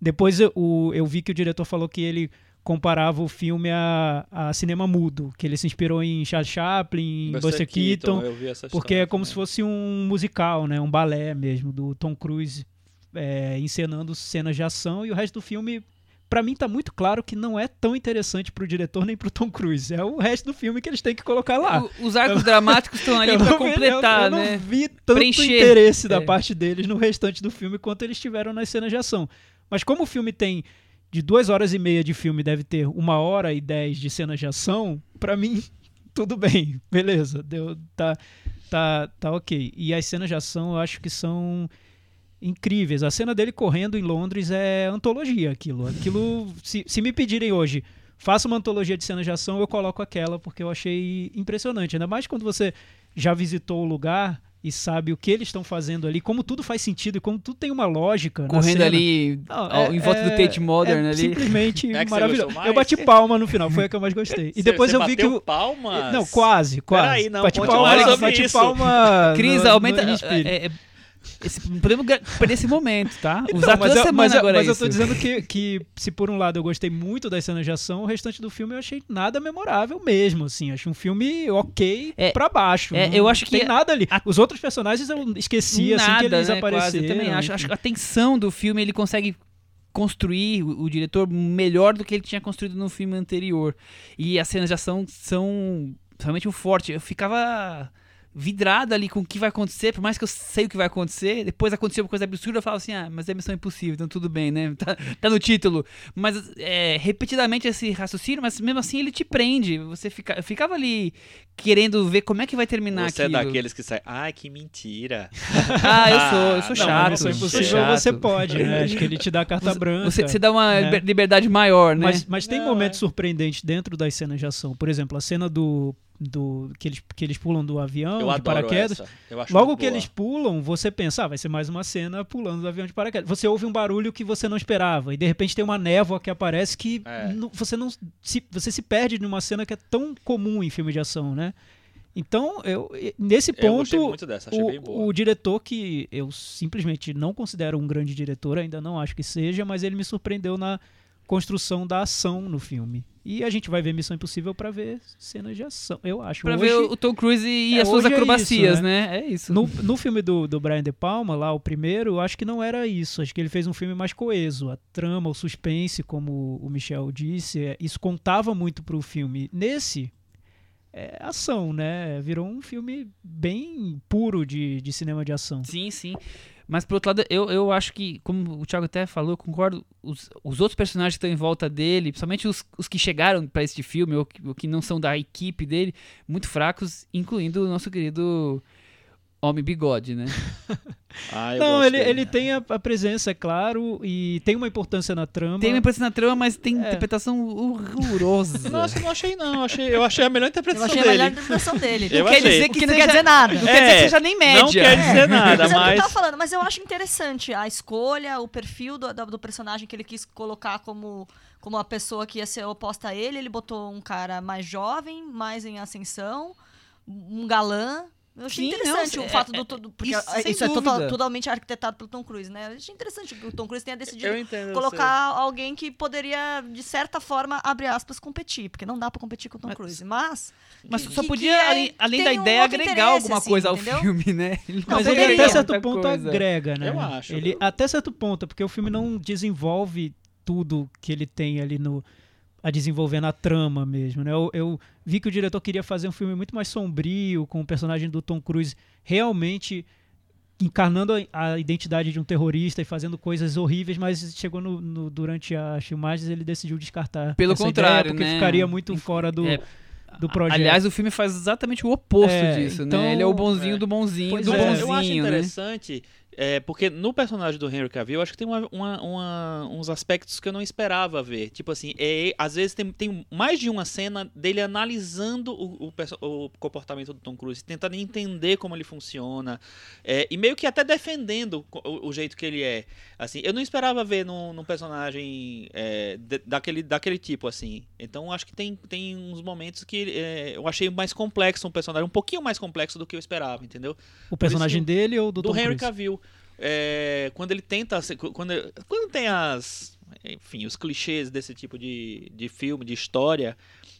Depois eu, o- eu vi que o diretor falou que ele comparava o filme a, a cinema mudo, que ele se inspirou em Charles Chaplin, em Buster Keaton, eu vi essa porque é como também. se fosse um musical, né? Um balé mesmo, do Tom Cruise é, encenando cenas de ação e o resto do filme pra mim tá muito claro que não é tão interessante pro diretor nem pro Tom Cruise. É o resto do filme que eles têm que colocar lá. O- Os arcos dramáticos estão ali Eu vi- completar, eu, eu né? não vi tanto Preencher. interesse da É. parte deles no restante do filme quanto eles tiveram nas cenas de ação. Mas como o filme tem de duas horas e meia de filme deve ter uma hora e dez de cenas de ação, pra mim tudo bem, beleza, deu, tá, tá, tá ok. E as cenas de ação eu acho que são incríveis. A cena dele correndo em Londres é antologia aquilo. Aquilo, se, se me pedirem hoje, faça uma antologia de cenas de ação, eu coloco aquela, porque eu achei impressionante. Ainda mais quando você já visitou o lugar e sabe o que eles estão fazendo ali, como tudo faz sentido e como tudo tem uma lógica. na Correndo cena. ali Não, ao- em volta do Tate Modern é ali. Simplesmente É maravilhoso. Eu bati palma no final, foi a que eu mais gostei. E depois você eu vi que o. palmas? Não, quase, quase. Peraí, não, bati palma, bati isso. palma. Cris, no- aumenta. no é- é- esse- não podemos perder esse momento, tá? Então, Usar mas toda eu, mas, eu- agora mas eu isso. tô dizendo que, que, se por um lado eu gostei muito das cenas de ação, o restante do filme eu achei nada memorável mesmo, assim. Achei um filme ok É, pra baixo. é, não eu acho que tem nada ali. a- Os outros personagens eu esqueci, assim, que Nada, eles né, apareceram. Eu também acho, acho que a tensão do filme ele consegue construir o, o diretor melhor do que ele tinha construído no filme anterior. E as cenas de ação são realmente um forte. Eu ficava vidrado ali com o que vai acontecer, por mais que eu sei o que vai acontecer, depois aconteceu uma coisa absurda, eu falo assim, ah, mas é missão impossível, então tudo bem, né? Tá, tá no título. Mas é, repetidamente esse raciocínio, mas mesmo assim ele te prende. Você fica, eu ficava ali querendo ver como é que vai terminar Você é aquilo. daqueles que sai, ai, que mentira. Ah, eu sou, eu sou Não, chato. Missão Impossível chato. você pode, né? Acho que ele te dá carta Você- branca. Você, você dá uma né? liber- liberdade maior, né? Mas, mas tem Não, momentos é. surpreendentes dentro das cenas de ação. Por exemplo, a cena do. Do que, eles, que eles pulam do avião Eu de paraquedas. Eu Logo que boa. eles pulam, você pensa, ah, vai ser mais uma cena pulando do avião de paraquedas. Você ouve um barulho que você não esperava. E de repente tem uma névoa que aparece que É. você não. Se, você se perde numa cena que é tão comum em filme de ação, né? Então, eu, nesse Eu ponto, muito dessa, o, o diretor, que eu simplesmente não considero um grande diretor, ainda não acho que seja, mas ele me surpreendeu na construção da ação no filme. E a gente vai ver Missão Impossível pra ver cenas de ação, eu acho. Pra Hoje- ver o Tom Cruise e É, as suas hoje é acrobacias, isso, né? É isso. no, no filme do, do Brian De Palma, lá, o primeiro, eu acho que não era isso. Acho que ele fez um filme mais coeso. A trama, o suspense, como o Michel disse, é, isso contava muito pro filme. Nesse, é ação, né? Virou um filme bem puro de, de cinema de ação. Sim, sim. Mas, por outro lado, eu, eu acho que, como o Thiago até falou, concordo, os, os outros personagens que estão em volta dele, principalmente os, os que chegaram pra este filme, ou que, ou que não são da equipe dele, muito fracos, incluindo o nosso querido Homem Bigode, né? Ah, eu não, gosto ele, dele. ele tem a, a presença, é claro, e tem uma importância na trama. Tem uma impressão na trama, mas tem É. interpretação horrorosa. Nossa, eu não achei não. Eu achei, eu achei a melhor Eu interpretação achei a dele. melhor interpretação dele. Eu não quer achei. dizer O que, que não seja- quer dizer nada. Não quer dizer que É, seja nem Não média. quer dizer nada, Mas é o que eu mas... tava falando, mas eu acho interessante a escolha, o perfil do, do, do personagem que ele quis colocar como, como a pessoa que ia ser oposta a ele. Ele botou um cara mais jovem, mais em ascensão, um galã. Eu achei Sim, interessante não, o é- fato é- do. do porque isso, isso, é total- totalmente arquitetado pelo Tom Cruise, né? Eu achei interessante que o Tom Cruise tenha decidido Eu entendo. eu colocar alguém que poderia, de certa forma, abre aspas, competir. Porque não dá pra competir com o Tom Mas- Cruise. Mas. Mas que- só podia, que é- além, além da um ideia, outro agregar alguma assim, coisa ao entendeu? filme, né? Ele Não, Mas ele até certo ponto coisa. agrega, né? Eu acho. Ele até certo ponto, porque o filme não desenvolve tudo que ele tem ali no a desenvolver na trama mesmo, né? Eu, eu vi que o diretor queria fazer um filme muito mais sombrio, com o personagem do Tom Cruise realmente encarnando a, a identidade de um terrorista e fazendo coisas horríveis, mas chegou no, no- durante as filmagens ele decidiu descartar. Pelo essa contrário, ideia, porque né? ficaria muito fora do, É, do projeto. Aliás, o filme faz exatamente o oposto É, disso, então, né? Ele é o bonzinho é. do bonzinho Pois do é. bonzinho, eu acho né? É, porque no personagem do Henry Cavill, eu acho que tem uma- uma- uma- uns aspectos que eu não esperava ver. Tipo assim, é, às vezes tem, tem mais de uma cena dele analisando o, o o comportamento do Tom Cruise, tentando entender como ele funciona, é, e meio que até defendendo o, o jeito que ele é. Assim, eu não esperava ver num, num personagem é, de- daquele, daquele tipo, assim. Então, acho que tem, tem uns momentos que é, eu achei mais complexo um personagem, um pouquinho mais complexo do que eu esperava, entendeu? o personagem dele ou do, do Tom Henry Cruise? Cavill. É, quando ele tenta. Quando, quando tem as. enfim, os clichês desse tipo de, de filme, de história,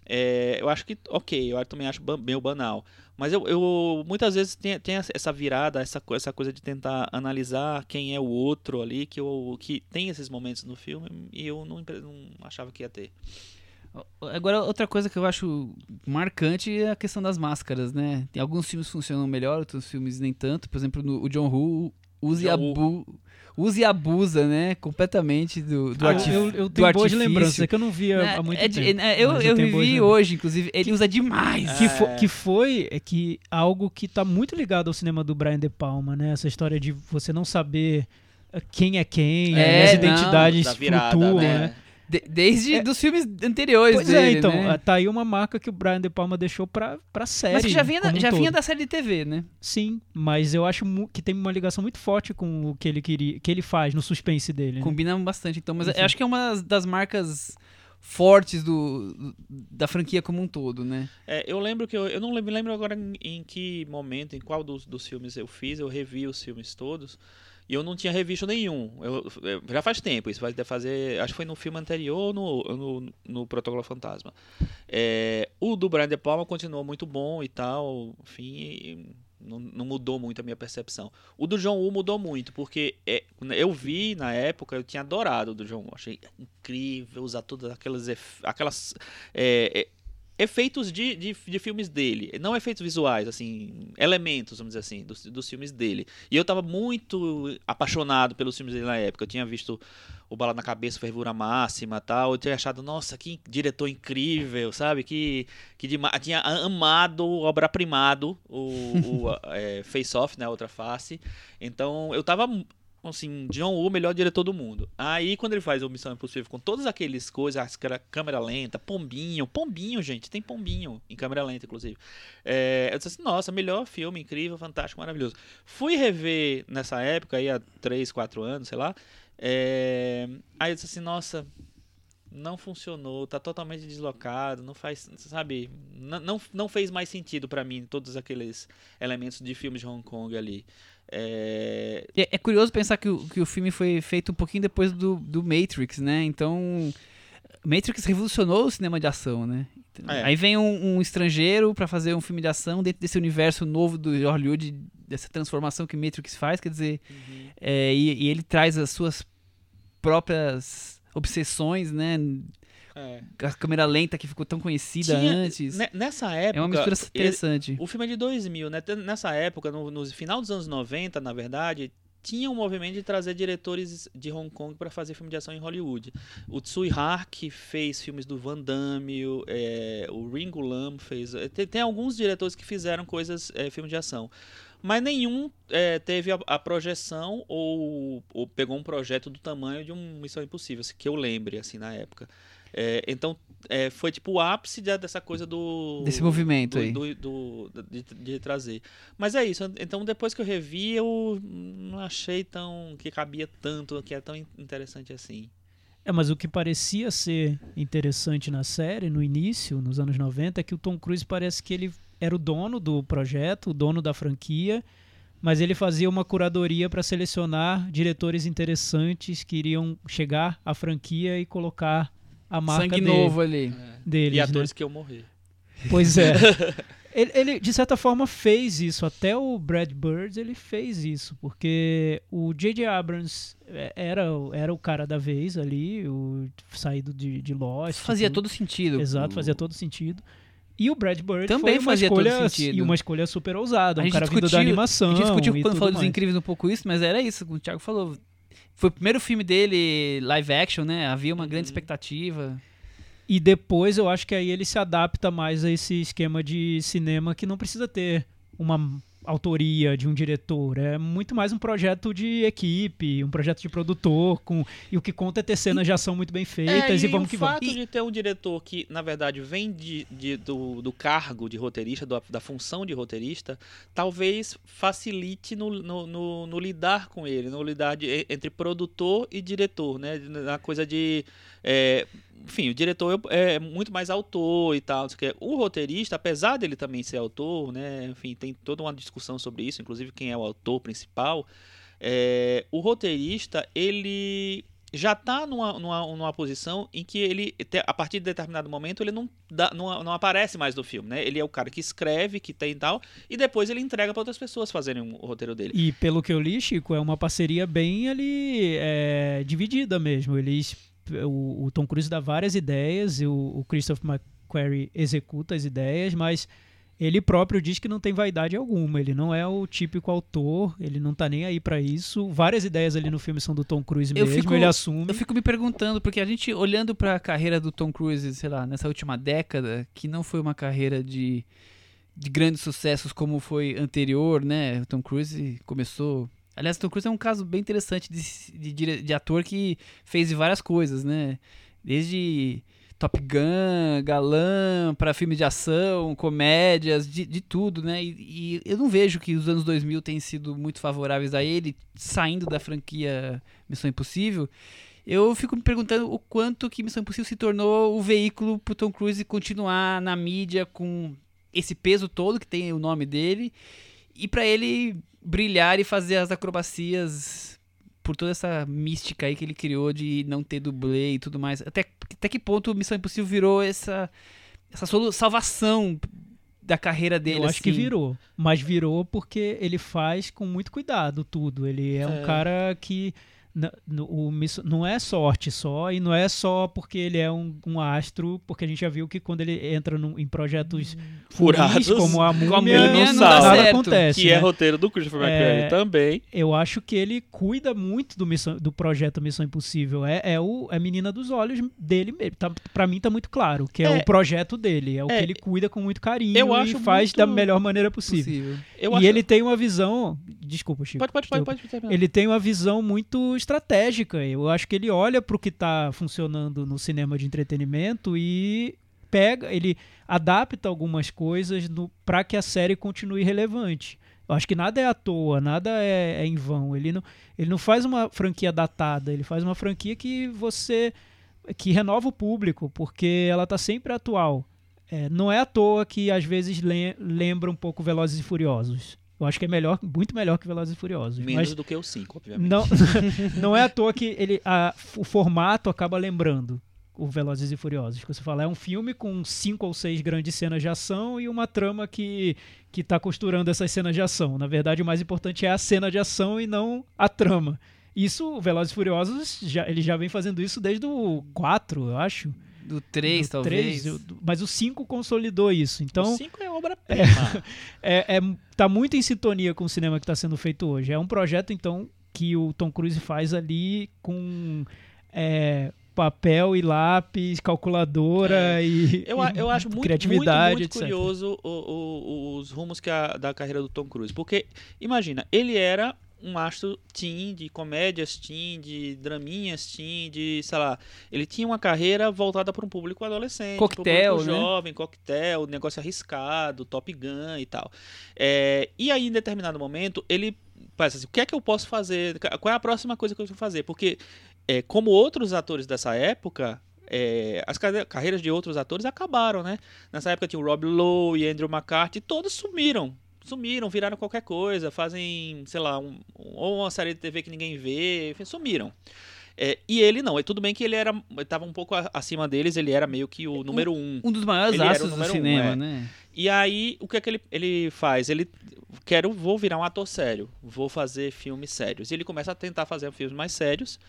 é, eu acho que, ok, eu também acho meio banal. Mas eu, eu muitas vezes tem, tem essa virada, essa, essa coisa de tentar analisar quem é o outro ali, que, eu, que tem esses momentos no filme, e eu não, não achava que ia ter. Agora, outra coisa que eu acho marcante é a questão das máscaras, né? Tem alguns filmes funcionam melhor, outros filmes nem tanto. Por exemplo, no, o John Woo usa e, abu, usa e abusa, né? Completamente do, do, ah, artif eu, eu tenho boas lembranças, é que eu não via né? há muito é, tempo. É, eu eu, eu revi hoje, inclusive. Ele usa demais. Que, fo, que foi é que algo que está muito ligado ao cinema do Brian De Palma, né? Essa história de você não saber quem é quem, é, as identidades não, virada, flutuam, né? né? De, desde É. dos filmes anteriores Pois dele, é, então, né? tá aí uma marca que o Brian De Palma deixou pra, pra série. Mas que já vinha, da, como um já vinha da série de TV, né? Sim, mas eu acho que tem uma ligação muito forte com o que ele queria, que ele faz no suspense dele. né? Combina bastante, então. Mas Enfim. eu acho que é uma das- marcas fortes do, da franquia como um todo, né? É, eu lembro que eu, eu não lembro, lembro agora em, em que momento, em qual dos, dos filmes eu fiz, eu revi os filmes todos. E eu não tinha revisto nenhum. Eu, já faz tempo, isso vai fazer. Acho que foi no filme anterior no, no, no Protocolo Fantasma. É, o do Brian De Palma continuou muito bom e tal. Enfim, não, não mudou muito a minha percepção. O do John Woo mudou muito, porque é, eu vi na época, eu tinha adorado o do John Woo. Achei incrível usar todas aquelas, ef- aquelas é, é, efeitos de, de, de filmes dele. Não efeitos visuais, assim, elementos, vamos dizer assim, dos, dos filmes dele. E eu tava muito apaixonado pelos filmes dele na época. Eu tinha visto o Bala na Cabeça, Fervura Máxima tal. Eu tinha achado, nossa, que diretor incrível, sabe? Que, que tinha amado, obra-primado o, o é, Face Off, né? Outra Face. Então eu tava assim, John Woo, melhor diretor do mundo. Aí, quando ele faz o Missão Impossível com todas aqueles coisas, as câmera- lenta, pombinho, pombinho, gente, tem pombinho em câmera lenta, inclusive. É, eu disse assim, nossa, melhor filme, incrível, fantástico, maravilhoso. Fui rever nessa época, aí há 3, 4 anos, sei lá. é, aí eu disse assim, nossa, não funcionou, tá totalmente deslocado, não faz, sabe, não, não, não fez mais sentido pra mim todos aqueles elementos de filmes de Hong Kong ali. É, É, é curioso pensar que o, que o filme foi feito um pouquinho depois do, do Matrix, né? Então, Matrix revolucionou o cinema de ação, né? Então, É. Aí vem um, um estrangeiro pra fazer um filme de ação dentro desse universo novo do Hollywood, dessa transformação que Matrix faz, quer dizer, é, e, e ele traz as suas próprias obsessões, né? É. A câmera lenta que ficou tão conhecida Tinha- antes. ne- Nessa época. É uma mistura ele- interessante. o filme é de 2000, né? Tem- Nessa época, no, no final dos anos 90, na verdade, tinha um movimento de trazer diretores de Hong Kong para fazer filme de ação em Hollywood. O Tsui Hark fez filmes do Van Damme, o, é, o Ringo Lam fez. é, Tem, tem alguns diretores que fizeram coisas, é, filme de ação. Mas nenhum é, teve a, a projeção ou, ou pegou um projeto do tamanho de um Missão Impossível, que eu lembre, assim, na época. É, então, é, foi tipo o ápice dessa coisa do... Desse movimento do- aí. do- do- de, de trazer. Mas é isso. Então, depois que eu revi, eu não achei tão... que cabia tanto, que é tão in- interessante assim. É, mas o que parecia ser interessante na série, no início, nos anos 90, é que o Tom Cruise parece que ele era o dono do projeto, o dono da franquia, mas ele fazia uma curadoria para selecionar diretores interessantes que iriam chegar à franquia e colocar a marca Sangue dele, novo ali. deles. e né? atores que eu morri. Pois é. ele, ele, de certa forma, fez isso. Até o Brad Bird, ele fez isso. Porque o J.J. Abrams é, era, o- era o cara da vez ali, o saído de, de Lost. Fazia tudo. todo sentido. Exato, fazia todo sentido. E o Brad Bird Também foi uma fazia todo escolha, sentido. E uma escolha super ousada. A Um gente cara vindo da discutiu- animação. A gente discutiu quando falou dos. Incríveis um pouco isso, mas era isso, o Thiago falou. Foi o primeiro filme dele live action, né? Havia uma grande Uhum. expectativa. E depois eu acho que aí ele se adapta mais a esse esquema de cinema que não precisa ter uma autoria de um diretor. É muito mais um projeto de equipe, um projeto de produtor, com e o que conta é ter cenas de ação muito bem feitas É, e, vamos o que vamos. fato de ter um diretor que, na verdade, vem de, de- do, do cargo de roteirista, do- da função de roteirista, talvez facilite no, no, no- no lidar com ele, no lidar de- entre produtor e diretor, né? Na coisa de. É, enfim, o diretor é muito mais autor e tal. o roteirista, apesar dele também ser autor, né? Enfim, tem toda uma discussão sobre isso, inclusive quem é o autor principal. É, o roteirista, ele já tá numa, numa, numa posição em que ele, a partir de determinado momento, ele não, dá, não, não aparece mais no filme, né? Ele é o cara que escreve, que tem e tal, e depois ele entrega para outras pessoas fazerem o roteiro dele. E pelo que eu li, Chico, é uma parceria bem ali é, dividida mesmo. Eles, o, o Tom Cruise dá várias ideias e o, o Christopher McQuarrie executa as ideias, mas ele próprio diz que não tem vaidade alguma. Ele não é o típico autor, ele não tá nem aí pra isso. Várias ideias ali no filme são do Tom Cruise Eu mesmo, fico- ele assume. Eu fico me perguntando, porque a gente, olhando pra carreira do Tom Cruise, sei lá, nessa última década, que não foi uma carreira de, de grandes sucessos como foi anterior, né? O Tom Cruise começou. Aliás, Tom Cruise é um caso bem interessante de, de, de ator que fez várias coisas, né? Desde Top Gun, galã, pra filmes de ação, comédias, de, de tudo, né? E, e eu não vejo que os anos 2000 tenham sido muito favoráveis a ele, saindo da franquia Missão Impossível. Eu fico me perguntando o quanto que Missão Impossível se tornou o veículo pro Tom Cruise continuar na mídia com esse peso todo que tem o nome dele e pra ele brilhar e fazer as acrobacias por toda essa mística aí que ele criou de não ter dublê e tudo mais. Até, até que ponto Missão Impossível virou essa, essa salvação da carreira dele? Eu acho que assim? virou. Mas virou porque ele faz com muito cuidado tudo. Ele é, um É. cara que. Na- no- o miss- não é sorte só, e não é só porque ele é um, um astro, porque a gente já viu que quando ele entra num- em projetos Furados, ruins, como a múmia, múmia não nada certo, acontece. que é né? roteiro do Christopher McQuarrie É, também. Eu acho que ele cuida muito do, missão, do projeto Missão Impossível. É, é o, é a menina dos olhos dele mesmo. Tá, pra mim tá muito claro que é, É. o projeto dele. É o É. que ele cuida com muito carinho Eu e acho faz muito da melhor maneira possível. Possível. Eu e acho... ele tem uma visão. Desculpa, Chico. Pode, pode, pode, pode terminar. Ele tem uma visão muito estratégica. Eu acho que ele olha para o que está funcionando no cinema de entretenimento e pega, ele adapta algumas coisas para que a série continue relevante. Eu acho que nada é à toa, nada é, é em vão. Ele não, ele não faz uma franquia datada, ele faz uma franquia que você que renova o público, porque ela está sempre atual. É, não é à toa que às vezes lem- lembra um pouco Velozes e Furiosos. Eu acho que é melhor, muito melhor que Velozes e Furiosos. Menos Mas do que o 5, obviamente. não, não é à toa que ele, a- o formato acaba lembrando o Velozes e Furiosos. Que você fala, é um filme com cinco ou seis grandes cenas de ação e uma trama que que tá costurando essas cenas de ação. Na verdade, o mais importante é a cena de ação e não a trama. Isso, o Velozes e Furiosos, já, ele já vem fazendo isso desde o 4, eu acho. Do 3, Do talvez. três, eu- do- mas o 5 consolidou isso. Então, o 5 é obra-prima. é, é, tá muito em sintonia com o cinema que está sendo feito hoje. É um projeto, então, que o Tom Cruise faz ali com é, papel e lápis, calculadora e, Eu, e eu acho muito, criatividade, muito, muito curioso o- o- os rumos que a- da carreira do Tom Cruise. Porque, imagina, ele era um astro teen de comédias teen, de draminhas teen, de, sei lá, ele tinha uma carreira voltada para um público adolescente, Coquetel, público né? jovem, coquetel, negócio arriscado, Top Gun e tal. É, e aí, em determinado momento, ele pensa assim, o que é que eu posso fazer? Qual é a próxima coisa que eu vou fazer? Porque, é, como outros atores dessa época, é, as carre- carreiras de outros atores acabaram, né? Nessa época tinha o Rob Lowe e Andrew McCarthy, todos sumiram. Sumiram, viraram qualquer coisa, fazem, sei lá, um, ou uma série de TV que ninguém vê, enfim, sumiram. É, e ele não, é tudo bem que ele era, estava um pouco a- acima deles, ele era meio que o número um. Um dos maiores Ele astros do número um, cinema, é. né? E aí, o que é que ele, ele faz? Ele quero, vou virar um ator sério, vou fazer filmes sérios. E ele começa a tentar fazer filmes mais sérios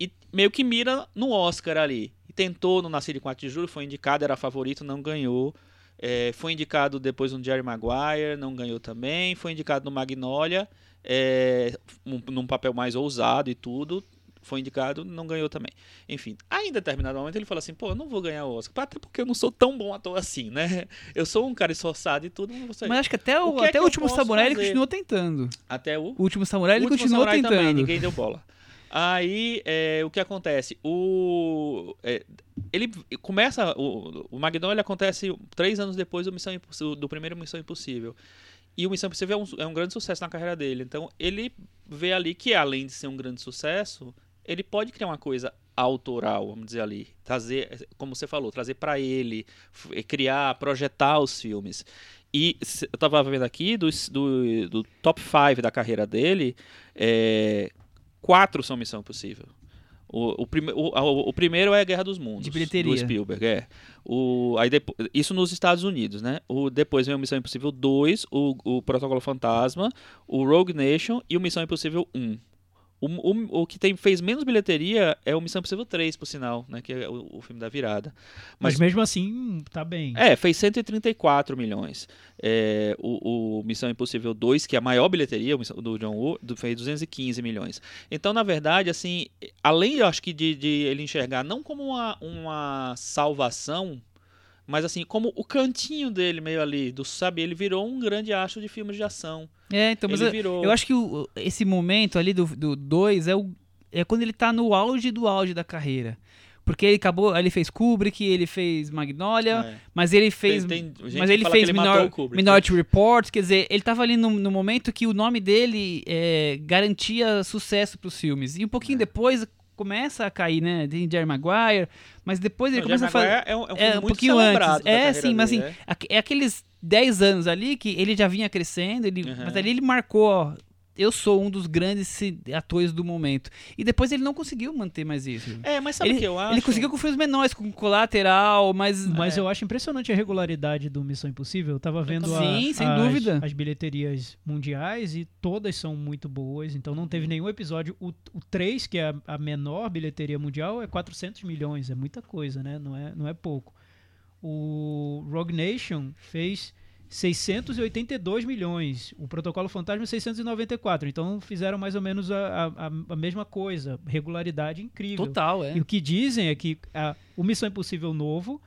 e meio que mira no Oscar ali. E tentou no Nascido em 4 de Julho, foi indicado, era favorito, não ganhou. É, foi indicado depois no Jerry Maguire, não ganhou também. Foi indicado no Magnolia, é, um- num papel mais ousado e tudo. Foi indicado, não ganhou também. Enfim, aí em determinado momento ele falou assim: pô, eu não vou ganhar o Oscar. Até porque eu não sou tão bom ator assim, né? Eu sou um cara esforçado e tudo, não vou ser. Mas acho que até o, O que é até que o último Samurai ele fazer? continuou tentando. Até o O último Samurai ele o último continuou Samurai tentando. também, ninguém deu bola. Aí, é, o que acontece? O, é, ele começa. O, o Magnolia acontece três anos depois do, Missão do primeiro Missão Impossível. E o Missão Impossível é um, é um grande sucesso na carreira dele. Então, ele vê ali que, além de ser um grande sucesso, ele pode criar uma coisa autoral, vamos dizer ali. Trazer, como você falou, trazer para ele, criar, projetar os filmes. E eu tava vendo aqui dos- do, do top 5 da carreira dele, é, quatro são Missão Impossível. O, o, prime, o, a- o primeiro é a Guerra dos Mundos. De bilheteria. Do Spielberg, é. O, aí depo- isso nos Estados Unidos, né? O, depois vem o Missão Impossível 2, o, o Protocolo Fantasma, o Rogue Nation e o Missão Impossível 1. O, o, o que tem, fez menos bilheteria é o Missão Impossível 3, por sinal, né? Que é o, o filme da virada. Mas, Mas, mesmo assim, tá bem. é, fez 134 milhões. É, o, o Missão Impossível 2, que é a maior bilheteria, do John Woo, do- fez 215 milhões. Então, na verdade, assim, além, eu acho que de, de ele enxergar não como uma, uma salvação, mas assim, como o cantinho dele meio ali, do sabe, ele virou um grande astro de filmes de ação. É, então, mas ele eu, virou. eu acho que o- esse momento ali do 2 é, o- é quando ele tá no auge do auge da carreira. Porque ele acabou, ele fez Kubrick, ele fez Magnolia, É. mas ele fez Tem- tem gente mas ele fez ele Minor, o Kubrick, Minority Report, quer dizer, ele tava ali no, no momento que o nome dele é, garantia sucesso pros filmes. E um pouquinho É. depois começa a cair, né? Tem Jerry Maguire, mas depois ele Não, começa a Jerry fazer. Maguire é um, é um É, um pouquinho antes. É, sim, mas assim, é. é aqueles 10 anos ali que ele já vinha crescendo, ele, Uhum. mas ali ele marcou, ó, eu sou um dos grandes atores do momento. E depois ele não conseguiu manter mais isso. É, mas sabe o que eu acho? Ele conseguiu com filmes menores, com Colateral, mas... Mas é, eu acho impressionante a regularidade do Missão Impossível. Eu tava vendo a- Sim, sem as, dúvida. as bilheterias mundiais e todas são muito boas. Então não teve nenhum episódio. O, o 3, que é a, a menor bilheteria mundial, é 400 milhões. É muita coisa, né? Não é, não é pouco. O Rogue Nation fez 682 milhões. O Protocolo Fantasma 694. Então fizeram mais ou menos a, a, a mesma coisa. Regularidade incrível. Total, é. E o que dizem é que a, o Missão Impossível novo,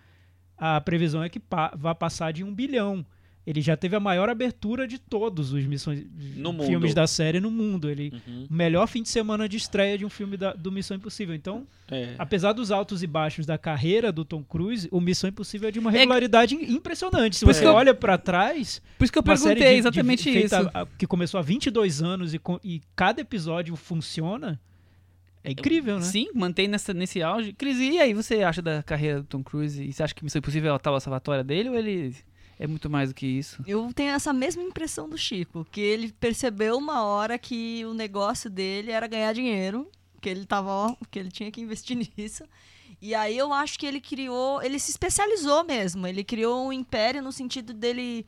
a previsão é que pa, vá passar de um bilhão. Ele já teve a maior abertura de todos os missões, No mundo. filmes da série no mundo. Ele Uhum, o melhor fim de semana de estreia de um filme da- do Missão Impossível. Então, é. apesar dos altos e baixos da carreira do Tom Cruise, o Missão Impossível é de uma regularidade impressionante. Se Por isso você que eu- olha pra trás, Por isso que eu perguntei de- de- exatamente feita isso. a- que começou há 22 anos e, e cada episódio funciona, é incrível, né? Sim, mantém nessa, nesse auge. Cris, e aí, você acha da carreira do Tom Cruise? E você acha que Missão Impossível é a tal salvatória dele ou ele é muito mais do que isso? Eu tenho essa mesma impressão do Chico, que ele percebeu uma hora que o negócio dele era ganhar dinheiro, que ele tava, ó, que ele tinha que investir nisso. E aí eu acho que ele criou, ele se especializou mesmo, ele criou um império no sentido dele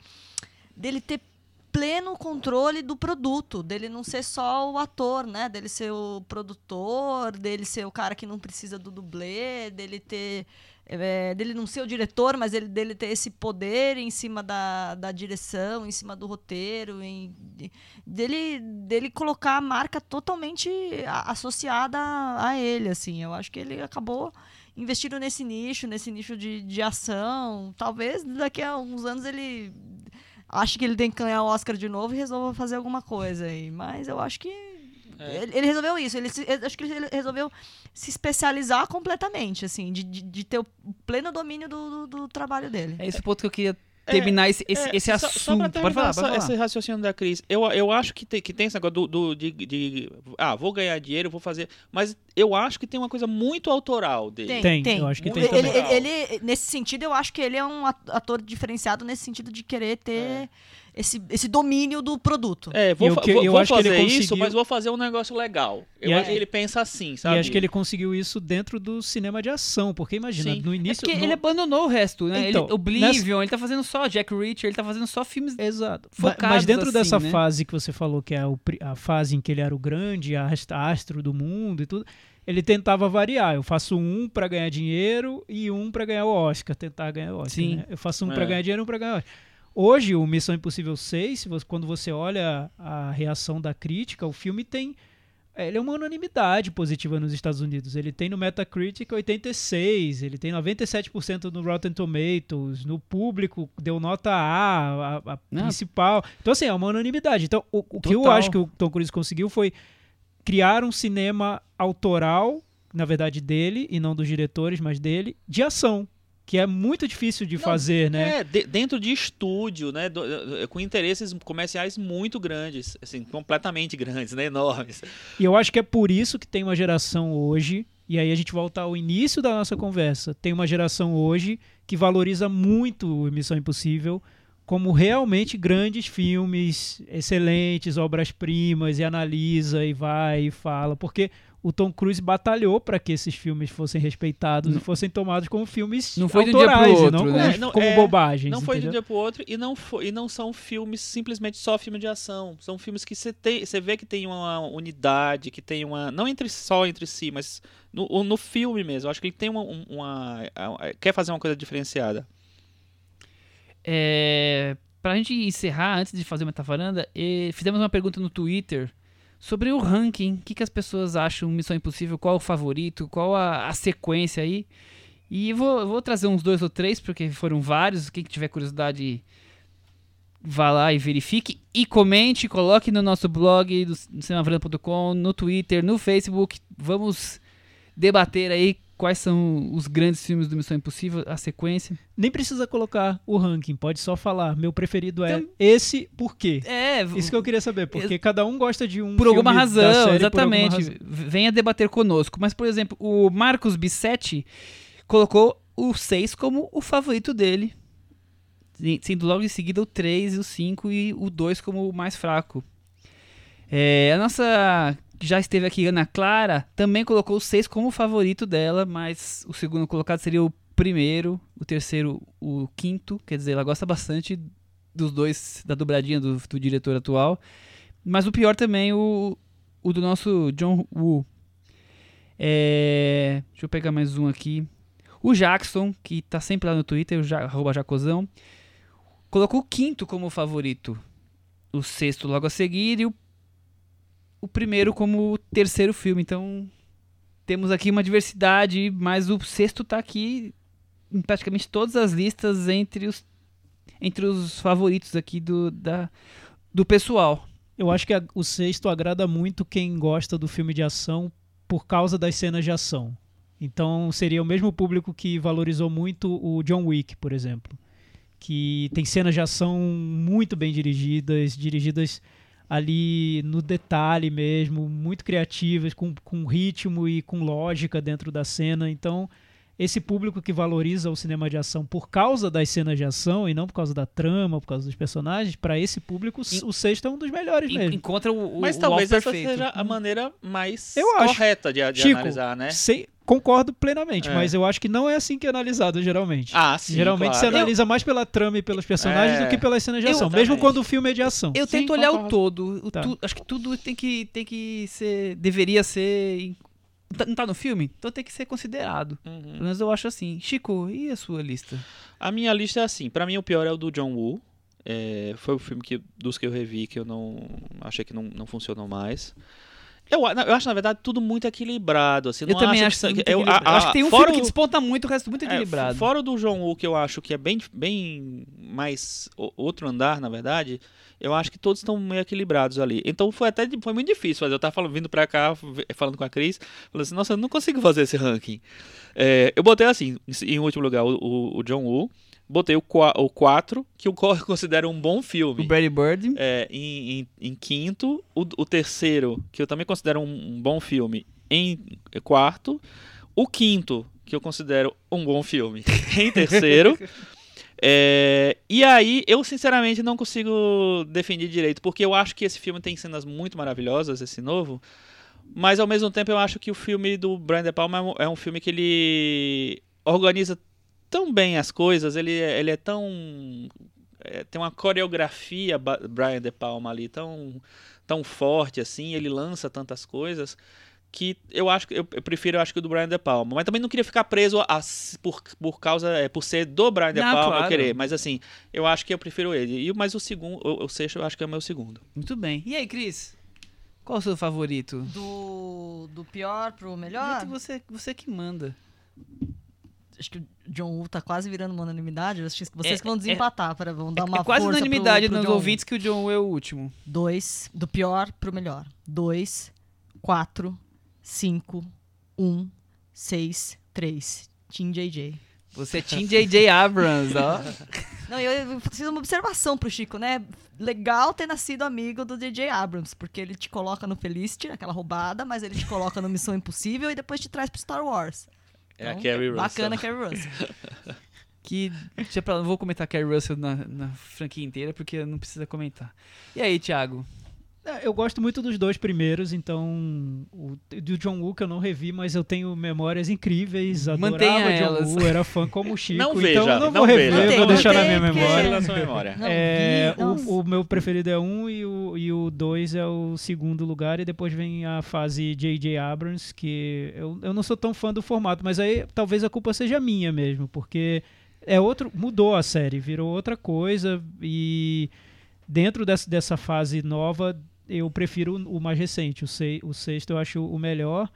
dele ter pleno controle do produto, dele não ser só o ator, né? Dele ser o produtor, dele ser o cara que não precisa do dublê, dele ter é, dele não ser o diretor, mas ele, dele ter esse poder em cima da, da direção, em cima do roteiro, em, de- dele, dele colocar a marca totalmente a- associada a ele, assim. Eu acho que ele acabou investindo nesse nicho, nesse nicho de, de ação. Talvez daqui a uns anos ele ache que ele tem que ganhar o Oscar de novo e resolva fazer alguma coisa aí. Mas eu acho que É. ele, ele resolveu isso. Ele, se- acho que ele resolveu se especializar completamente, assim, de, de, de ter o pleno domínio do, do, do trabalho dele. É esse o ponto que eu queria terminar esse, esse, É, esse só- assunto. Só pra terminar pode falar, essa- pode falar. esse raciocínio da Cris. Eu, eu acho que tem, que tem esse negócio do, do- de, de- Ah, vou ganhar dinheiro, vou fazer. Mas eu acho que tem uma coisa muito autoral dele. Tem, eu acho que tem ele, ele- ele- nesse sentido, eu acho que ele é um at- ator diferenciado nesse sentido de querer ter esse, esse domínio do produto. É, vou, que- vou, eu vou acho que ele fazer isso, conseguiu- mas vou fazer um negócio legal. Eu E acho é- que ele pensa assim, sabe? E acho que ele conseguiu isso dentro do cinema de ação, porque imagina, Sim. no É início... porque no- ele abandonou o resto, né? Então, ele, Oblivion, ele tá fazendo só Jack Reacher, ele tá fazendo só filmes. Exato. Focados Mas dentro assim, dessa né? fase que você falou, que é pri- a fase em que ele era o grande ast- astro do mundo e tudo, ele tentava variar. Eu faço um pra ganhar dinheiro e um pra ganhar o Oscar, tentar ganhar o Oscar. Sim. né? Eu faço um É. pra ganhar dinheiro e um pra ganhar o Oscar. Hoje, o Missão Impossível 6, se você- quando você olha a reação da crítica, o filme tem. é, Ele é uma unanimidade positiva nos Estados Unidos. Ele tem no Metacritic 86, ele tem 97% no Rotten Tomatoes, no público deu nota A, a, a principal. Então, assim, é uma unanimidade. Então, o, o que eu acho que o Tom Cruise conseguiu foi criar um cinema autoral, na verdade dele, e não dos diretores, mas dele, de ação. Que é muito difícil de Não, fazer, né? É, de- dentro de estúdio, né? do- do- com interesses comerciais muito grandes, assim, completamente grandes, né? Enormes. E eu acho que é por isso que tem uma geração hoje, e aí a gente volta ao início da nossa conversa, tem uma geração hoje que valoriza muito o Missão Impossível, como realmente grandes filmes, excelentes, obras-primas, e analisa e vai e fala, porque o Tom Cruise batalhou para que esses filmes fossem respeitados Não- e fossem tomados como filmes Não foi de um dia pro autorais, outro, não como, né? É, não, como é, bobagens. Não foi de um entendeu? dia pro outro e não, foi, e não são filmes simplesmente só filme de ação. São filmes que você tem, você vê que tem uma unidade, que tem uma não entre só entre si, mas no, no filme mesmo. Eu acho que ele tem uma, um- uma, quer fazer uma coisa diferenciada. É, pra gente encerrar, antes de fazer uma metavaranda, eh, fizemos uma pergunta no Twitter sobre o ranking. O que, que as pessoas acham Missão Impossível? Qual o favorito? Qual a, a sequência aí? E vou, vou trazer uns dois ou três, porque foram vários. Quem tiver curiosidade, vá lá e verifique. E comente, coloque no nosso blog do cinemavaranda.com, no Twitter, no Facebook. Vamos debater aí quais são os grandes filmes do Missão Impossível, a sequência. Nem precisa colocar o ranking, pode só falar. Meu preferido é Então- esse, por quê? É, Isso que eu queria saber, porque cada um gosta de um por alguma razão, série por alguma exatamente. razão. Venha debater conosco. Mas, por exemplo, o Marcos Bissetti colocou o 6 como o favorito dele. Sendo logo em seguida o 3 e o 5 e o 2 como o mais fraco. É, a nossa, já esteve aqui, Ana Clara, também colocou o 6 como favorito dela, mas o segundo colocado seria o primeiro, o terceiro o quinto. Quer dizer, ela gosta bastante dos dois, da dobradinha do, do diretor atual. Mas o pior também, o, o do nosso John Woo. É, deixa eu pegar mais um aqui. O Jackson, que tá sempre lá no Twitter, o ja, Jacozão, colocou o quinto como favorito. O sexto logo a seguir e o, o primeiro como o terceiro filme. Então temos aqui uma diversidade, mas o sexto tá aqui em praticamente todas as listas entre os, entre os favoritos aqui do, da, do pessoal. Eu acho que a- o sexto agrada muito quem gosta do filme de ação por causa das cenas de ação. Então seria o mesmo público que valorizou muito o John Wick, por exemplo. Que tem cenas de ação muito bem dirigidas, dirigidas ali no detalhe mesmo, muito criativas, com, com ritmo e com lógica dentro da cena. Então, esse público que valoriza o cinema de ação por causa das cenas de ação e não por causa da trama, por causa dos personagens, para esse público, o sexto é um dos melhores En- mesmo. Encontra o, o, Mas o talvez essa perfeito. seja a maneira mais Eu acho. correta de, de Chico, analisar, né? Sei- concordo plenamente, É. mas eu acho que não é assim que é analisado geralmente. Ah, sim, Geralmente claro. você analisa mais pela trama e pelos personagens É. do que pelas cenas de Eu- ação, mesmo Exatamente. quando o filme é de ação. Eu Sim, tento olhar o concordo. todo. O Tá. tu- acho que tudo tem que, tem que ser. Deveria ser. Tá- Não tá no filme? Então tem que ser considerado. Uhum. Pelo menos eu acho assim. Chico, e a sua lista? A minha lista é assim. Pra mim, o pior é o do John Woo. É, foi o filme que, dos que eu revi que eu não achei que não, não funcionou mais. Eu, eu acho, na verdade, tudo muito equilibrado. Assim, eu também acho que, muito eu, a- a- acho que tem um fora filme que o- desponta muito, o resto muito É, equilibrado. fora o do John Woo, que eu acho que é bem, bem mais outro andar, na verdade, eu acho que todos estão meio equilibrados ali. Então foi até foi muito difícil fazer. Eu tava falando, vindo pra cá, falando com a Cris, falando assim, nossa, eu não consigo fazer esse ranking. É, eu botei assim, em, em último lugar, o, o- o John Woo. Botei o 4, que eu co- considero um bom o filme. Brady Bird. É, em, em- em quinto, o, o terceiro, que eu também considero um, um bom filme, em quarto. O quinto, que eu considero um bom filme, em terceiro. É, e aí, eu sinceramente não consigo definir direito, porque eu acho que esse filme tem cenas muito maravilhosas, esse novo. Mas ao mesmo tempo eu acho que o filme do Brian De Palma é um, é um filme que ele organiza tão bem as coisas, ele, é- ele é tão. é, tem uma coreografia Brian De Palma ali tão, tão forte assim, ele lança tantas coisas que eu acho que eu, eu prefiro eu acho que o do Brian De Palma, mas também não queria ficar preso a, por, por causa é, por ser do Brian De Não, Palma eu claro. querer, mas assim, eu acho que eu prefiro ele. E mas o segundo, o, o sexto eu acho que é o meu segundo. Muito bem. E aí, Cris? Qual o seu favorito? Do, do pior pro melhor? Você, você que manda. Acho que o John Woo tá quase virando uma unanimidade. Acho que vocês É- que vão desempatar. para vão dar uma é quase força unanimidade pro, pro nos John Woo. ouvintes que o John Woo é o último. Dois, do pior pro melhor. Dois, quatro, cinco, um, seis, três. Team JJ. Você é Team J.J. Abrams, ó. Não, eu, fiz uma observação pro Chico, né? Legal ter nascido amigo do DJ Abrams, porque ele te coloca no Felicity, aquela roubada, mas ele te coloca no Missão Impossível e depois te traz pro Star Wars. É a Então, Carrie Russell. Bacana, Carrie Russell. Que pra não vou comentar Carrie Russell na, na franquia inteira, porque não precisa comentar. E aí, Thiago? É, Eu gosto muito dos dois primeiros, então o do John Woo que eu não revi, mas eu tenho memórias incríveis, Mantenha adorava John elas. Woo, era fã como o Chico, Não então veja, eu não, não vou veja. rever, Mantém, vou deixar na minha memória. Na sua memória. É, o, o meu preferido é um e o, e o dois é o segundo lugar, e depois vem a fase J.J. Abrams, que eu, eu não sou tão fã do formato, mas aí talvez a culpa seja minha mesmo, porque é outro. mudou a série, virou outra coisa, e dentro dessa, dessa fase nova, eu prefiro o mais recente, o, sei, o sexto eu acho o melhor.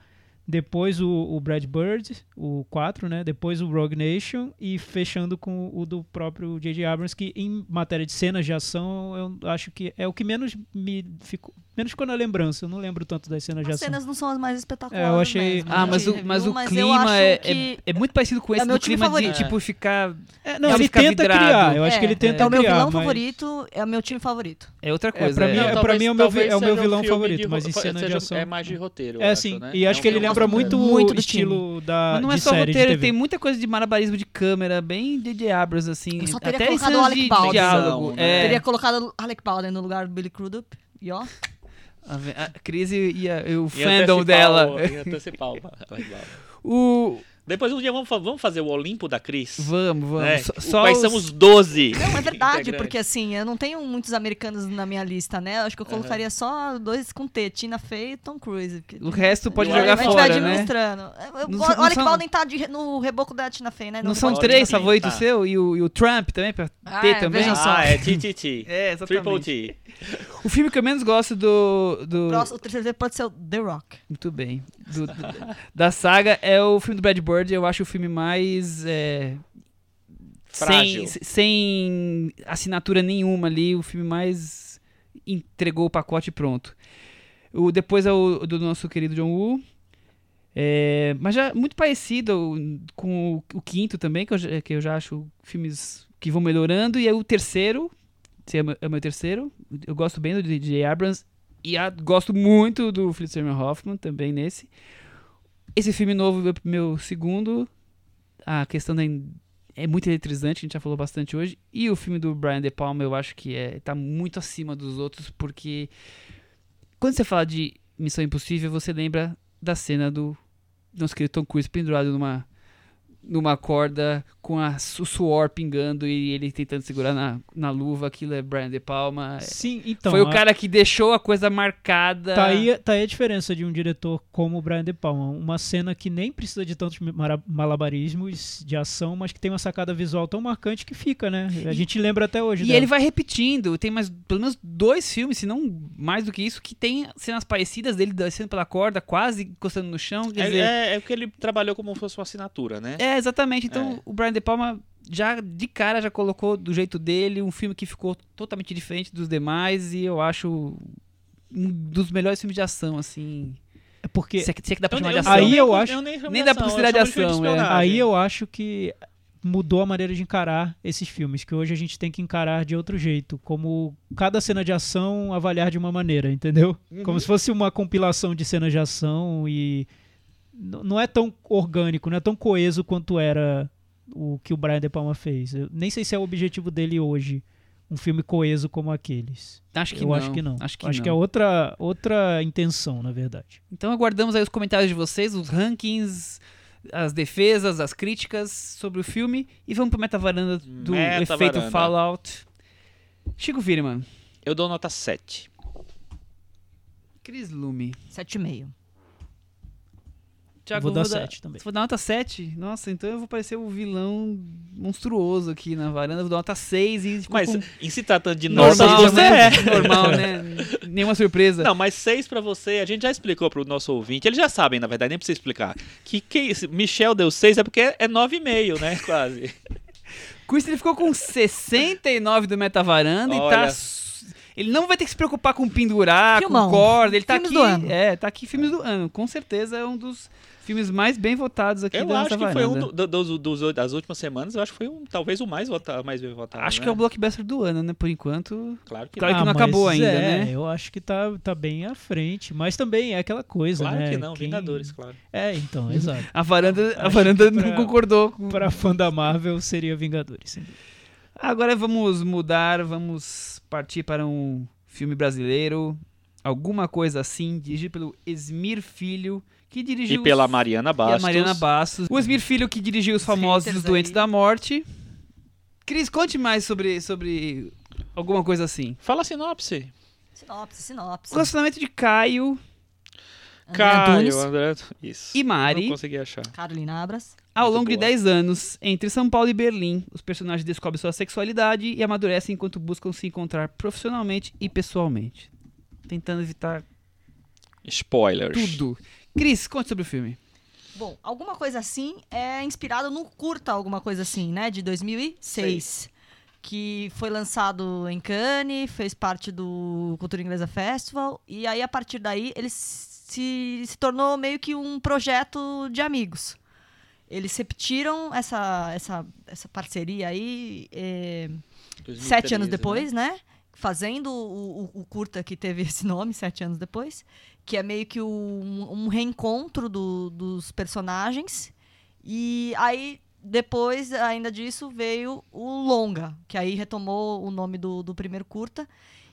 Depois o, o Brad Bird, o 4, né? Depois o Rogue Nation e fechando com o do próprio J.J. Abrams, que em matéria de cenas de ação, eu acho que é o que menos me ficou, menos ficou na lembrança. Eu não lembro tanto das cenas de As ação. cenas não são as mais espetaculares. É, eu achei- mesmo, Ah, a mas o, mas o mas clima é, que é, é muito parecido com esse meu do clima favorito. de, tipo, ficar... É, não, ele fica tenta vidrado. criar. Eu acho É, que ele tenta é o meu criar. vilão mas- favorito, é o meu time favorito. É outra É, coisa. pra mim, é. é, pra talvez- mim é o meu, talvez é o meu vilão favorito, de mas em cena de ação. É mais de roteiro, É sim, né? e acho É que ele lembra muito, Muito o do estilo da Mas não é de só de roteiro, tem muita coisa de malabarismo de câmera, bem J.J. Abrams, assim. Eu só teria até colocado o Alec de Baldwin. diálogo. né? É, Teria colocado Alec Baldwin no lugar do Billy Crudup. E ó, a, a Cris e, e a- e o Ia fandom antecipar dela. o- antecipar o-. O... Depois um dia vamos, vamos fazer o Olimpo da Cris. Vamos, vamos. né? Só, O- Quais os- são os 12? Não, é verdade, porque assim, eu não tenho muitos americanos na minha lista, né? Eu acho que eu colocaria só dois com T, Tina Fey e Tom Cruise. porque- O resto pode jogar a gente fora, vai né? administrando. Não o não Alec são- Baldwin tá de- no reboco da Tina Fey, né? Não No são três favoritos tá. seu? E o, e o Trump também, pra Ah, ter é, também? veja só. Ah, é TTT. É, Triple exatamente. T. O filme que eu menos gosto do... do... O próximo- O terceiro pode ser o The Rock. Muito bem. Do- do- da saga é o filme do Brad Bird. Eu acho o filme mais. é, sem, sem assinatura nenhuma ali. O filme mais entregou o pacote e pronto. O, depois é o do nosso querido John Woo. É, mas já muito parecido com o, o quinto também, que eu, já- que eu já acho filmes que vão melhorando. E é o terceiro. É é o meu terceiro. Eu gosto bem do DJ Abrams. E a- gosto muito do Philip Seymour Hoffman também nesse. Esse filme novo, meu, segundo. A questão da. É muito eletrizante, a gente já falou bastante hoje. E o filme do Brian De Palma, eu acho que é, tá muito acima dos outros, porque. Quando você fala de Missão Impossível, você lembra da cena do nosso querido Tom Cruise pendurado numa, numa corda com a, o suor pingando e ele tentando segurar na, na luva. Aquilo é Brian De Palma. Sim, então. Foi o a- cara que deixou a coisa marcada. Tá aí, tá aí a diferença de um diretor como o Brian De Palma. Uma cena que nem precisa de tantos malabarismos de ação, mas que tem uma sacada visual tão marcante que fica, né? A gente lembra até hoje. E dela. ele vai repetindo. Tem mais pelo menos dois filmes, se não mais do que isso, que tem cenas parecidas dele descendo pela corda, quase encostando no chão. Quer É, dizer, é, é porque ele trabalhou como se fosse uma assinatura, né? é, exatamente. Então É. o Brian De Palma já de cara já colocou do jeito dele um filme que ficou totalmente diferente dos demais e eu acho um dos melhores filmes de ação, assim. É porque Se é que, se é que dá pra Eu chamar de ação. Aí nem- eu acho- nem nem dá pra ação, considerar eu de ação, é. Aí eu acho que mudou a maneira de encarar esses filmes, que hoje a gente tem que encarar de outro jeito, como cada cena de ação avaliar de uma maneira, entendeu? Uhum. Como se fosse uma compilação de cenas de ação e não é tão orgânico, não é tão coeso quanto era o que o Brian De Palma fez. Eu nem sei se é o objetivo dele hoje, um filme coeso como aqueles. Acho que Eu não. acho que não. Acho que, acho não. que é outra outra intenção, na verdade. Então aguardamos aí os comentários de vocês, os rankings, as defesas, as críticas sobre o filme e vamos pro meta-varanda do Meta efeito varanda. Fallout. Chico Firman, Eu dou nota 7. Cris Lume. 7,5. Thiago, Vou dar dar- sete também. Você vai dar nota 7? Nossa, então eu vou parecer o vilão monstruoso aqui na varanda. Vou dar nota 6 e ficou Mas com... em se tratando de normal, notas, você né? é. Normal, né? Nenhuma surpresa. Não, mas 6 pra você, a gente já explicou pro nosso ouvinte, eles já sabem, na verdade, nem precisa explicar. Que, que Michel deu 6 é porque é 9,5, né? Quase. Com isso, ele ficou com 69 do Metavaranda e Olha. tá. s- Ele não vai ter que se preocupar com pendurar, Filmão. com corda. Ele tá Filmes aqui. do ano. É, tá aqui filmes do ano. Com certeza é um dos filmes mais bem votados aqui Eu da acho que foi um do- do- dos- das últimas semanas, eu acho que foi um, talvez o mais, votado, mais bem votado. Acho né? que é o blockbuster do ano, né? Por enquanto. Claro que Claro não. que não Ah, mas acabou ainda, é, né? Eu acho que tá, tá bem à frente. Mas também é aquela coisa, Claro né? que não, Quem- Vingadores, claro. É, então, exato. A varanda, a varanda que não pra- concordou com. Pra fã da Marvel seria Vingadores. Agora vamos mudar, vamos partir para um filme brasileiro. Alguma coisa assim, dirigido pelo Esmir Filho, que dirigiu. E pela os- Mariana e a Bastos. Mariana Bastos. O Esmir Filho que dirigiu os famosos haters Doentes aí. da Morte. Cris, conte mais sobre, sobre alguma coisa assim. Fala a sinopse. Sinopse, sinopse. O relacionamento de Caio André Antunes, Caio, André. Isso. e Mari, Não consegui achar. Carolina Abras. ao Muito longo de boa. 10 anos, entre São Paulo e Berlim, os personagens descobrem sua sexualidade e amadurecem enquanto buscam se encontrar profissionalmente e pessoalmente. Tentando evitar Spoilers. tudo. Cris, conte sobre o filme. Bom, alguma coisa assim é inspirado no curta, alguma coisa assim, né? De 2006. Que foi lançado em Cannes, fez parte do Cultura Inglesa Festival. E aí, a partir daí, ele se, se tornou meio que um projeto de amigos. Eles repetiram essa, essa, essa parceria aí 2013, sete anos né? depois, né? Fazendo o, o- o curta que teve esse nome, sete anos depois. Que é meio que um, um reencontro do- dos personagens. E aí, depois, ainda disso, veio o Longa, que aí retomou o nome do, do primeiro curta.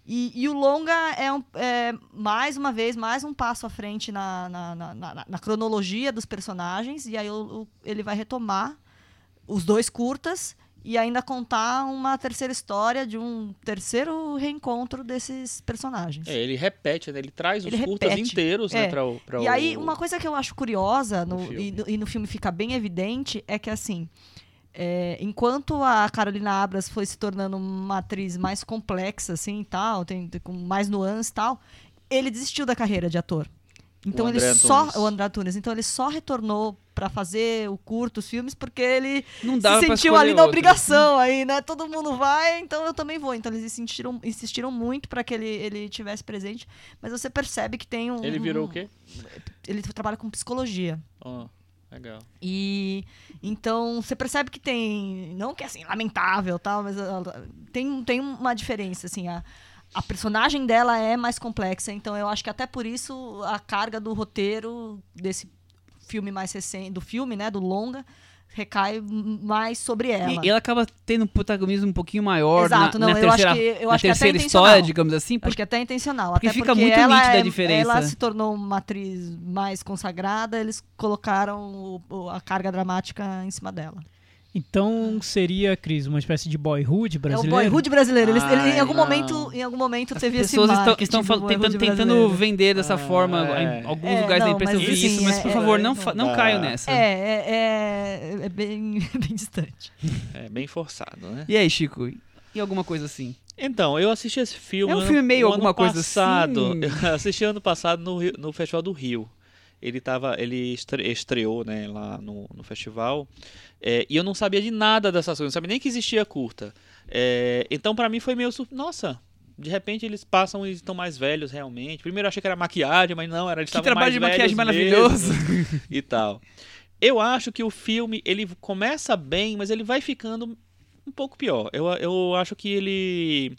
E, e o Longa é, um- é, mais uma vez, mais um passo à frente na, na, na- na- cronologia dos personagens. E aí o- o- ele vai retomar os dois curtas e ainda contar uma terceira história de um terceiro reencontro desses personagens. É, ele repete, né? Ele traz os Ele curtas repete. inteiros, É. né? Pra, o- pra E o- aí, uma coisa que eu acho curiosa no, no e, no, e no filme fica bem evidente é que, assim, é, enquanto a Carolina Abras foi se tornando uma atriz mais complexa, assim, tal, tem, tem com mais nuances e tal, ele desistiu da carreira de ator. Então ele só o André Antunes, então ele só retornou pra fazer o curto, os filmes, porque ele se sentiu ali na outro. obrigação aí, né? Todo mundo vai, então eu também vou. Então eles insistiram, insistiram muito pra que ele ele tivesse presente, mas você percebe que tem um Ele virou um- o quê? Ele trabalha com psicologia. Ó, legal. E então você percebe que tem, não que é assim lamentável, tal, mas ah, tem tem uma diferença assim, a a personagem dela é mais complexa, então eu acho que até por isso a carga do roteiro desse filme mais recente, do filme, né, do longa, recai mais sobre ela. E ela acaba tendo um protagonismo um pouquinho maior Exato, na, não, na eu acho terceira, que eu acho que é até terceira intencional. história, digamos assim. Acho que até é intencional. porque até fica porque muito nítida a é- diferença. Ela se tornou uma atriz mais consagrada, eles colocaram o- o- a carga dramática em cima dela. Então seria, Cris, uma espécie de boyhood É o brasileiro? boyhood brasileiro. Eles- ele- em Ai, algum não. momento, em algum momento As teve esse pessoas estão, tentando, tentando brasileiro. vender dessa Ah, forma. é. Em alguns É, lugares da não, imprensa eu mas vi assim, isso, mas é- por é- favor, não, não não caio nessa. É, é, é, é bem, bem distante. É bem forçado, né? E aí, Chico? E alguma coisa assim? Então, eu assisti esse filme. É um filme meio alguma coisa passado. assim? Eu assisti ano passado no, Rio- no Festival do Rio. Ele tava, ele estre- estreou, né, lá no, no festival. É, e eu não sabia de nada dessas coisas, não sabia nem que existia curta. É, então, pra mim foi meio, sur- nossa, de repente eles passam e estão mais velhos realmente. Primeiro eu achei que era maquiagem, mas não, era eles Que trabalho de maquiagem maravilhoso. e tal. Eu acho que o filme ele começa bem, mas ele vai ficando um pouco pior. Eu, eu acho que ele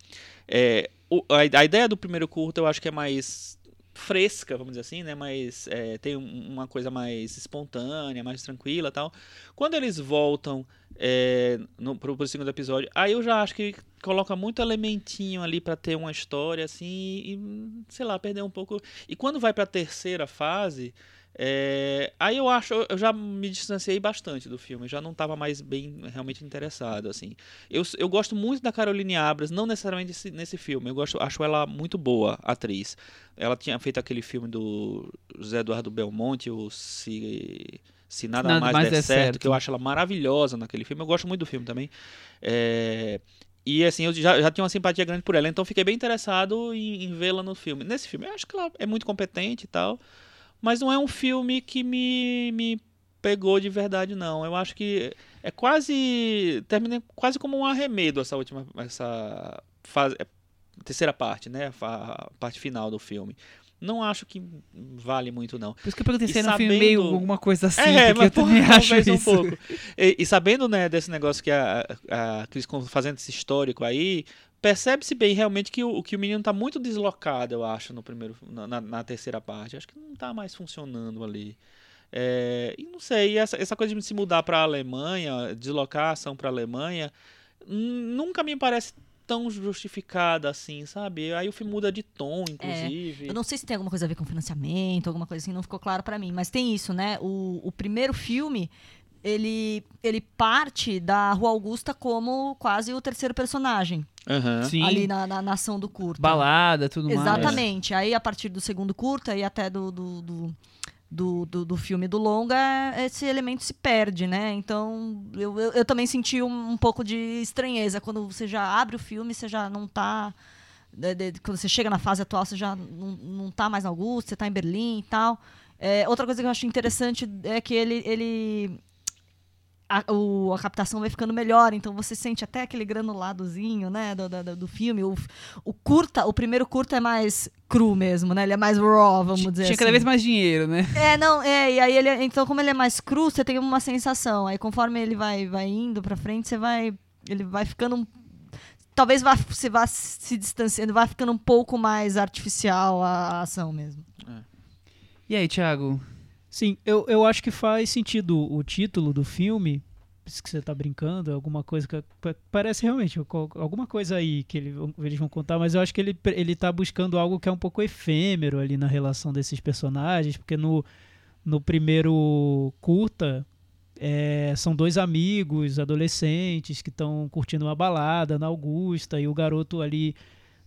é, o- a, a ideia do primeiro curto eu acho que é mais fresca, vamos dizer assim, né? Mais é, tem um- uma coisa mais espontânea, mais tranquila, tal. Quando eles voltam é, no, pro, pro segundo episódio, aí eu já acho que coloca muito elementinho ali pra ter uma história assim e sei lá perder um pouco. E quando vai pra terceira fase é, aí eu acho, eu já me distanciei bastante do filme, já não estava mais bem realmente interessado, assim. Eu, eu gosto muito da Caroline Abras, não necessariamente nesse, nesse filme, eu gosto, acho ela muito boa atriz. Ela tinha feito aquele filme do José Eduardo Belmonte, o Se, Se Nada, Nada Mais, Mais Der Der certo, Certo. que eu acho ela maravilhosa naquele filme, eu gosto muito do filme também. É, e assim, eu já, já tinha uma simpatia grande por ela, então fiquei bem interessado em, em vê-la no filme. Nesse filme, eu acho que ela é muito competente e tal, mas não é um filme que me, me pegou de verdade, não. Eu acho que é quase. Termina quase como um arremedo essa última. Essa fase. é, terceira parte, né? A parte final do filme. não acho que vale muito, não. Por isso que eu perguntei se era um filme sabendo- meio alguma coisa assim, é, porque mas eu também porra, acho talvez isso. um pouco. E, e sabendo, né, desse negócio que a, a, Cris fazendo esse histórico aí, percebe-se bem realmente que o, que o menino tá muito deslocado, eu acho, no primeiro, na, na- terceira parte. Acho que não tá mais funcionando ali. É, e não sei, essa, essa coisa de se mudar pra Alemanha, deslocar a ação pra Alemanha, hum, nunca me parece tão justificada assim, sabe? Aí o filme muda de tom, inclusive. Eu não sei se tem alguma coisa a ver com financiamento, alguma coisa assim, não ficou claro pra mim. Mas tem isso, né? O, o primeiro filme, ele, ele parte da Rua Augusta como quase o terceiro personagem. Sim, Ali na, na, na ação do curta. balada, tudo mais. Exatamente. Aí, a partir do segundo curta e até do, do, do, do, do- do filme do longa, esse elemento se perde, né? Então, eu, eu, eu também senti um, um pouco de estranheza. Quando você já abre o filme, você já não tá... de- de- quando você chega na fase atual, você já não, não tá mais na Augusta, você tá em Berlim e tal. É, outra coisa que eu acho interessante é que ele... ele a, o- a captação vai ficando melhor, então você sente até aquele granuladozinho, né, do, do, do filme. O, o curta, o primeiro curta é mais cru mesmo, né? Ele é mais raw, vamos dizer Tinha assim. cada vez mais dinheiro, né? É, não, é, e aí ele, então como ele é mais cru, você tem uma sensação. Aí conforme ele vai, vai indo pra frente, você vai, ele vai ficando um- talvez vá, você vá se distanciando, vai ficando um pouco mais artificial a, a ação mesmo. E aí, Thiago? Sim, eu, eu acho que faz sentido o título do filme. Que você tá brincando, alguma coisa que pa- parece realmente alguma coisa aí que ele- eles vão contar, mas eu acho que ele, ele tá buscando algo que é um pouco efêmero ali na relação desses personagens, porque no, no primeiro curta é, são dois amigos adolescentes que estão curtindo uma balada na Augusta e o garoto ali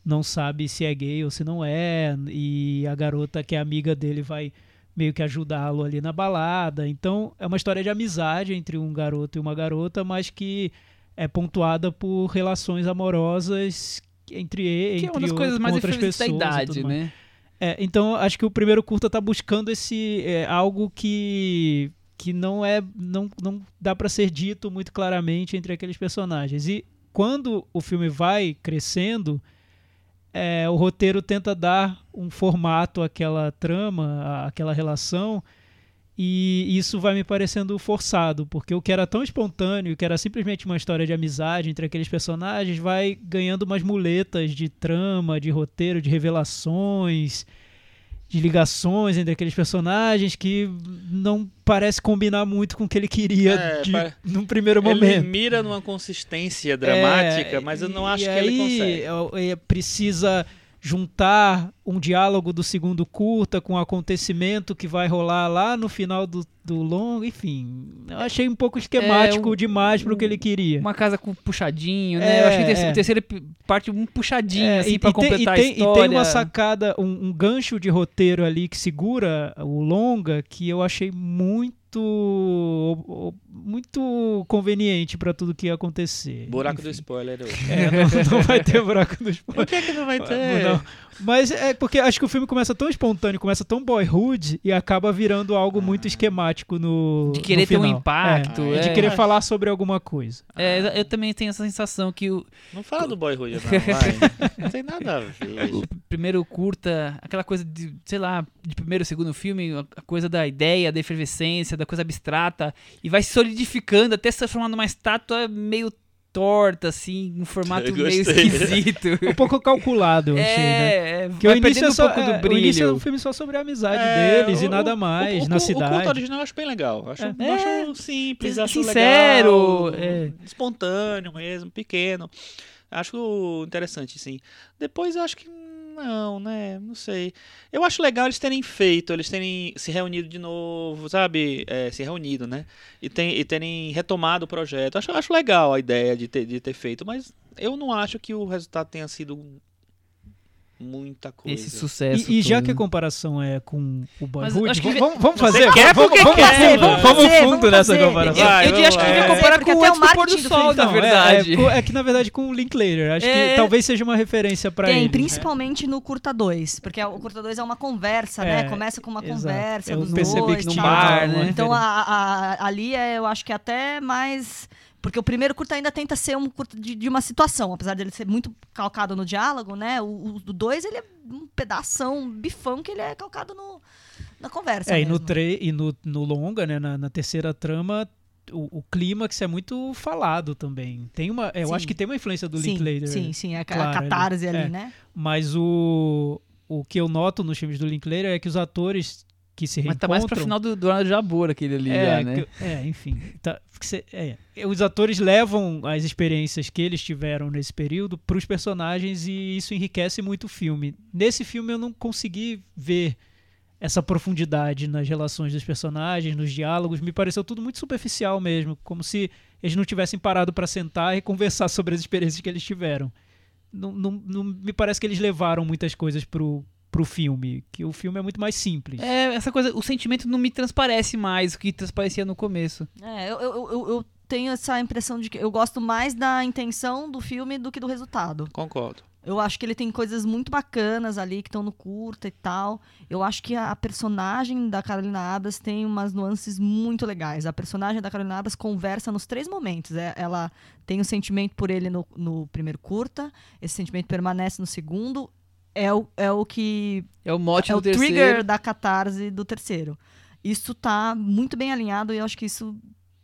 não sabe se é gay ou se não é, e a garota que é amiga dele vai meio que ajudá-lo ali na balada. Então é uma história de amizade entre um garoto e uma garota, mas que é pontuada por relações amorosas entre ele, Que é uma das coisas mais outras da pessoas e idade, né? É, então acho que o primeiro curta tá buscando esse é, algo que que não é não, não dá para ser dito muito claramente entre aqueles personagens. E quando o filme vai crescendo, é, o roteiro tenta dar um formato àquela trama, àquela relação, e isso vai me parecendo forçado, porque o que era tão espontâneo, que era simplesmente uma história de amizade entre aqueles personagens, vai ganhando umas muletas de trama, de roteiro, de revelações, de ligações entre aqueles personagens que não parece combinar muito com o que ele queria É, de, num primeiro Ele momento. mira numa consistência dramática, É, mas eu não acho que aí, ele consegue. é, é, precisa juntar um diálogo do segundo curta com o acontecimento que vai rolar lá no final do, do longo, enfim. Eu achei um pouco esquemático É, um- demais para o que ele queria. Uma casa com puxadinho, né? É, eu achei que é. o terceiro parte um puxadinho, É, assim, tem, completar tem- a história. e tem uma sacada, um, um gancho de roteiro ali que segura o longa que eu achei muito muito conveniente para tudo que ia acontecer. Buraco do Enfim. spoiler hoje. É, não, não vai ter buraco do spoiler. Por que, que não vai ter? Não. Mas é porque acho que o filme começa tão espontâneo, começa tão boyhood e acaba virando algo muito esquemático no. De querer no ter um impacto, É, De é. querer falar sobre alguma coisa. É, eu também tenho essa sensação que o Não fala do Boyhood, não, vai. Não tem nada a ver. o primeiro curta, aquela coisa de, sei lá, de primeiro, segundo filme, a a coisa da ideia, da efervescência, da coisa abstrata, e vai se solidificando até se transformar numa estátua meio torta, assim, um formato meio esquisito. Um pouco calculado, eu achei, né? é, é, Porque o início, é um só, pouco é, do o início é brilho. um filme só sobre a amizade É, deles e o- nada o- mais o, na o, cidade. O culto original eu acho bem legal. Acho, É. eu acho simples, acho Sincero, legal. é. Espontâneo mesmo, pequeno. Acho interessante, sim. Depois eu acho que não, né? Não sei. Eu acho legal eles terem feito, eles terem se reunido de novo, sabe? É, se reunido, né? E, tem, e terem retomado o projeto. Acho, acho legal a ideia de ter, de ter feito, mas eu não acho que o resultado tenha sido muita coisa. Esse sucesso. E, e já que a comparação é com o Boyhood, acho que vamos, vamos Você fazer? quer vamos, porque vamos, quer, fundo, vamos vamos fazer, fundo vamos nessa fazer. comparação. Vai, eu, eu acho que devia comparar É, com o Antes do Pôr do do Sol, filme, na é- verdade. É, co- é que na verdade com o Linklater. Acho É. que talvez seja uma referência pra Tem, ele. principalmente no Curta 2, porque o Curta 2 é uma conversa, É, né? Começa com uma exato. conversa Eu dos percebi dois, que num bar, né? Então referência. a, a- ali é, eu acho que até mais. Porque o primeiro curta ainda tenta ser um curta de, de uma situação, apesar dele ser muito calcado no diálogo, né? O, o do dois ele é um pedação, um bifão que ele é calcado no, na conversa. É, e no, mesmo. tre e no, no longa, né, na, na terceira trama, o, o clímax é muito falado também. Tem uma, eu Sim. acho que tem uma influência do sim, Linklater. Sim, sim, é a, Claro, catarse ali, é. né? Mas o, o que eu noto nos filmes do Linklater é que os atores que se Mas reencontram... tá mais pra final do, do de Jabor aquele ali, é, já, né? que- é, enfim. tá- cê- é, os atores levam as experiências que eles tiveram nesse período para os personagens e isso enriquece muito o filme. Nesse filme eu não consegui ver essa profundidade nas relações dos personagens, nos diálogos. Me pareceu tudo muito superficial mesmo, como se eles não tivessem parado para sentar e conversar sobre as experiências que eles tiveram. Não, não- não- me parece que eles levaram muitas coisas pro, pro filme, que o filme é muito mais simples. É, essa coisa, o sentimento não me transparece mais o que transparecia no começo. É, eu, eu, eu, eu tenho essa impressão de que eu gosto mais da intenção do filme do que do resultado. Concordo. Eu acho que ele tem coisas muito bacanas ali que estão no curta e tal. Eu acho que a, personagem da Carolina Abras tem umas nuances muito legais. A personagem da Carolina Abras conversa nos três momentos. É, ela tem o sentimento por ele no, no primeiro curta, esse sentimento permanece no segundo. É o, é o que É o mote é do o terceiro. trigger da catarse do terceiro. Isso tá muito bem alinhado e eu acho que isso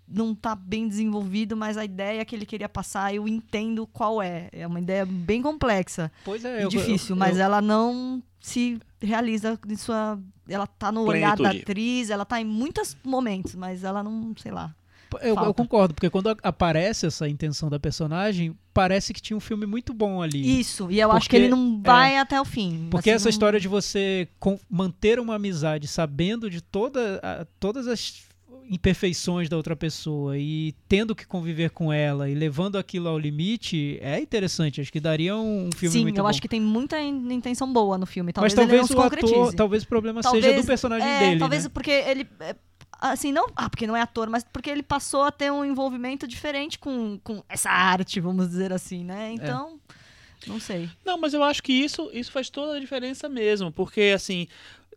não tá bem desenvolvido, mas a ideia que ele queria passar, eu entendo qual é. É uma ideia bem complexa Pois é, e eu- difícil, eu- mas eu- ela não se realiza em sua. Ela tá no olhar da Plenitude. atriz, ela tá em muitos momentos, mas ela não, sei lá. Eu, eu concordo, porque quando aparece essa intenção da personagem, parece que tinha um filme muito bom ali. Isso, e eu acho que Porque- ele não vai até o fim. Porque assim, essa não- história de você manter uma amizade sabendo de toda, a- todas as imperfeições da outra pessoa e tendo que conviver com ela e levando aquilo ao limite é interessante. Acho que daria um filme Sim, muito eu bom. acho que tem muita in- intenção boa no filme. Mas Talvez, não talvez o ator, talvez o problema seja Talvez- do personagem é, dele. Talvez né? porque ele. É, Assim, não. Ah, porque não é ator, mas porque ele passou a ter um envolvimento diferente com, com essa arte, vamos dizer assim, É. né? Então. Não sei. Não, mas eu acho que isso, isso faz toda a diferença mesmo. Porque, assim,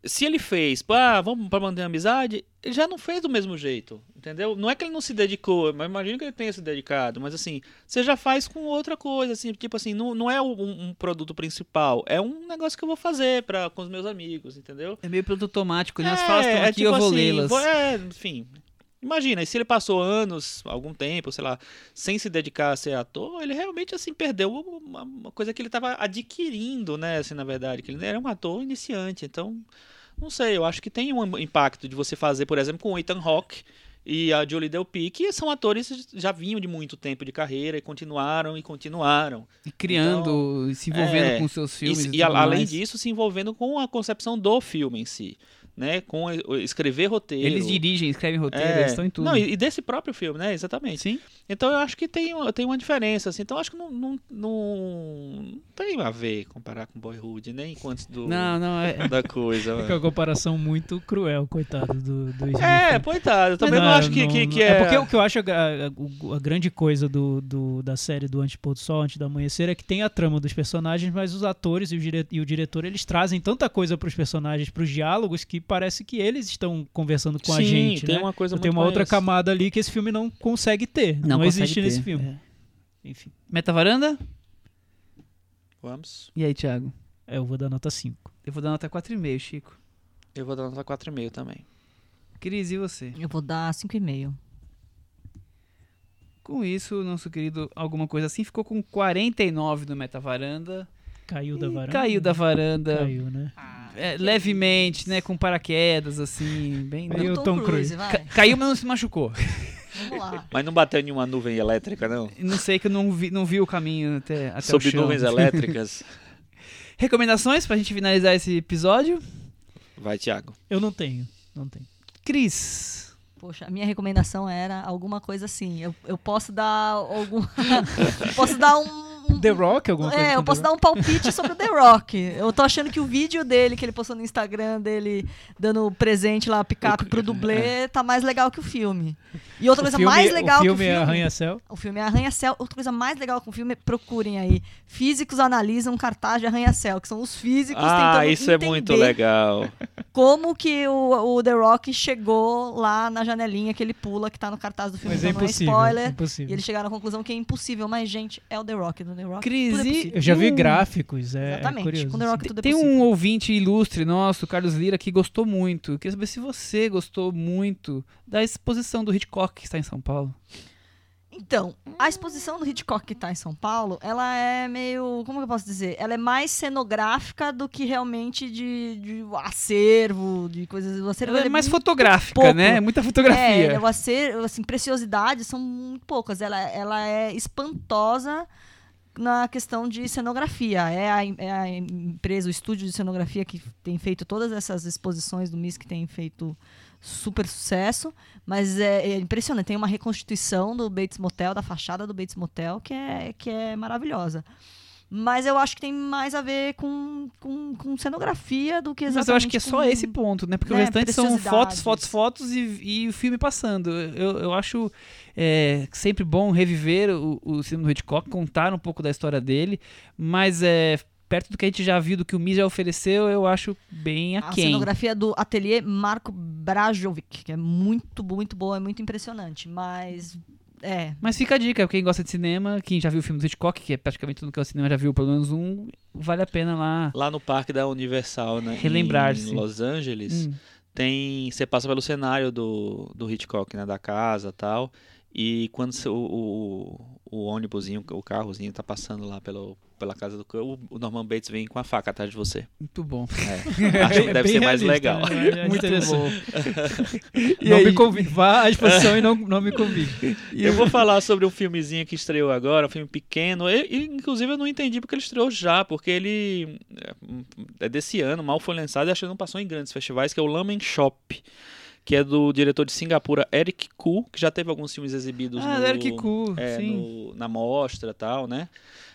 se ele fez, ah, vamos pra manter a amizade, ele já não fez do mesmo jeito, entendeu? Não é que ele não se dedicou, mas imagino que ele tenha se dedicado. Mas, assim, você já faz com outra coisa, assim, tipo assim, não, não é um, um produto principal, é um negócio que eu vou fazer pra, com os meus amigos, entendeu? É meio produto automático, né? As É, falas estão é aqui, tipo eu vou assim, lê-las. É, enfim. Imagina, e se ele passou anos, algum tempo, sei lá, sem se dedicar a ser ator, ele realmente, assim, perdeu uma, uma coisa que ele estava adquirindo, né, assim, na verdade, que ele era um ator iniciante, então, não sei, eu acho que tem um impacto de você fazer, por exemplo, com o Ethan Hawke e a Julie Delpy, que são atores que já vinham de muito tempo de carreira e continuaram e continuaram. E criando, e se envolvendo é, com seus filmes. E, E, e além mais. disso, se envolvendo com a concepção do filme em si, né, com escrever roteiro. Eles dirigem, escrevem roteiro, É, eles estão em tudo. Não, e, desse próprio filme, né? Exatamente. Sim. Então eu acho que tem, tem uma diferença, assim. Então eu acho que não, não, não, não tem a ver comparar com Boyhood, nem quanto do, Não, não, é. da coisa. Fica uma comparação muito cruel, coitado do, do Smith. É, coitado. Eu também não, acho que, não- que, não- que é. porque o que eu acho a, a- a grande coisa do, do- da série do Antes do Sol, Antes do Amanhecer, é que tem a trama dos personagens, mas os atores e o, dire- e o diretor, eles trazem tanta coisa pros personagens, pros diálogos, que parece que eles estão conversando com a Sim, gente, tem né? uma coisa Tem muito uma outra mais- camada ali que esse filme não consegue ter. Não, consegue existe ter, nesse filme. é. Enfim, Meta varanda? Vamos. E aí, Thiago? é, eu vou dar nota 5. Eu vou dar nota 4,5, Chico. Eu vou dar nota 4,5 também. Cris, e você? Eu vou dar 5,5. Com isso, nosso querido Alguma Coisa Assim ficou com 49 no Meta Varanda. Caiu da varanda. Caiu da varanda. Caiu, né? É, levemente, né? Com paraquedas, assim, bem. Aí não- o Tom Cruise. Ca- Caiu, mas não se machucou. Vamos lá. Mas não bateu nenhuma nuvem elétrica, não? Não sei que eu não vi, não vi o caminho até, até Sob o chão. nuvens elétricas. Recomendações pra gente finalizar esse episódio? Vai, Thiago. Eu não tenho, não tenho. Cris. Poxa, a minha recomendação era alguma coisa assim. Eu, eu posso dar algum. posso dar um. Um- The Rock, alguma coisa É, eu posso dar um palpite sobre o The Rock. Eu tô achando que o vídeo dele, que ele postou no Instagram, dele dando presente lá, picape pro dublê, tá mais legal que o filme. E outra O coisa filme- mais legal o filme que o é filme. Arranha-Céu. O filme é Arranha-Céu. Outra coisa mais legal com o filme, procurem aí. Físicos analisam cartaz de Arranha-Céu, que são os físicos Ah, tentando isso é muito entender legal. como que o, o The Rock chegou lá na janelinha que ele pula, que tá no cartaz do filme. Mas é então não impossível. spoiler. E impossível. eles chegaram à conclusão que é impossível, mas, gente, é o The Rock. The Rock Cris, tudo é. Eu já vi um- gráficos, é, é Exatamente. curioso. Com The Rock tudo é Tem um ouvinte ilustre nosso, Carlos Lira, que gostou muito. Eu queria saber se você gostou muito da exposição do Hitchcock que está em São Paulo. Então, a exposição do Hitchcock que tá em São Paulo, ela é meio. Como eu posso dizer? Ela é mais cenográfica do que realmente de, de acervo, de coisas. O acervo Ela é ele mais fotográfica, pouco. né? Muita É, fotografia. o acervo, assim, preciosidades são muito poucas. Ela, ela é espantosa na questão de cenografia. É a, é a empresa, o estúdio de cenografia que tem feito todas essas exposições do MIS que tem feito super sucesso, mas é, é impressionante. Tem uma reconstituição do Bates Motel, da fachada do Bates Motel, que é, que é maravilhosa. Mas eu acho que tem mais a ver com, com, com cenografia do que exatamente Mas eu acho que é só com- esse ponto, né? Porque o né, restante são fotos, fotos, fotos e, e o filme passando. Eu, eu acho é, sempre bom reviver o, o cinema do Hitchcock, contar um pouco da história dele, mas é, perto do que a gente já viu, do que o Mi já ofereceu, eu acho bem A aquém. cenografia do ateliê Marco Brajovic, que é muito, muito boa, é muito impressionante. Mas, é, Mas fica a dica, quem gosta de cinema, quem já viu o filme do Hitchcock, que é praticamente tudo que é o cinema já viu pelo menos um, vale a pena lá. Lá no parque da Universal, né? Relembrar-se. Em Los Angeles, Hum. tem. Você passa pelo cenário do, do Hitchcock, né? Da casa tal. E quando cê- o, o, o ônibusinho, o carrozinho tá passando lá pelo, pela casa do o, o Norman Bates vem com a faca atrás de você. Muito bom. É. Acho que É deve ser mais legal. né? É Muito interessante. bom. E não aí? me convide. Vá à exposição e não, não me convide. Eu vou falar sobre um filmezinho que estreou agora, um filme pequeno. Eu- eu, inclusive eu não entendi porque ele estreou já, porque ele é desse ano, mal foi lançado e acho que não passou em grandes festivais, que é o Lamen Shop, que é do diretor de Singapura, Eric Koo, que já teve alguns filmes exibidos Ah, no, Eric Koo, é, sim. no- na mostra e tal, né?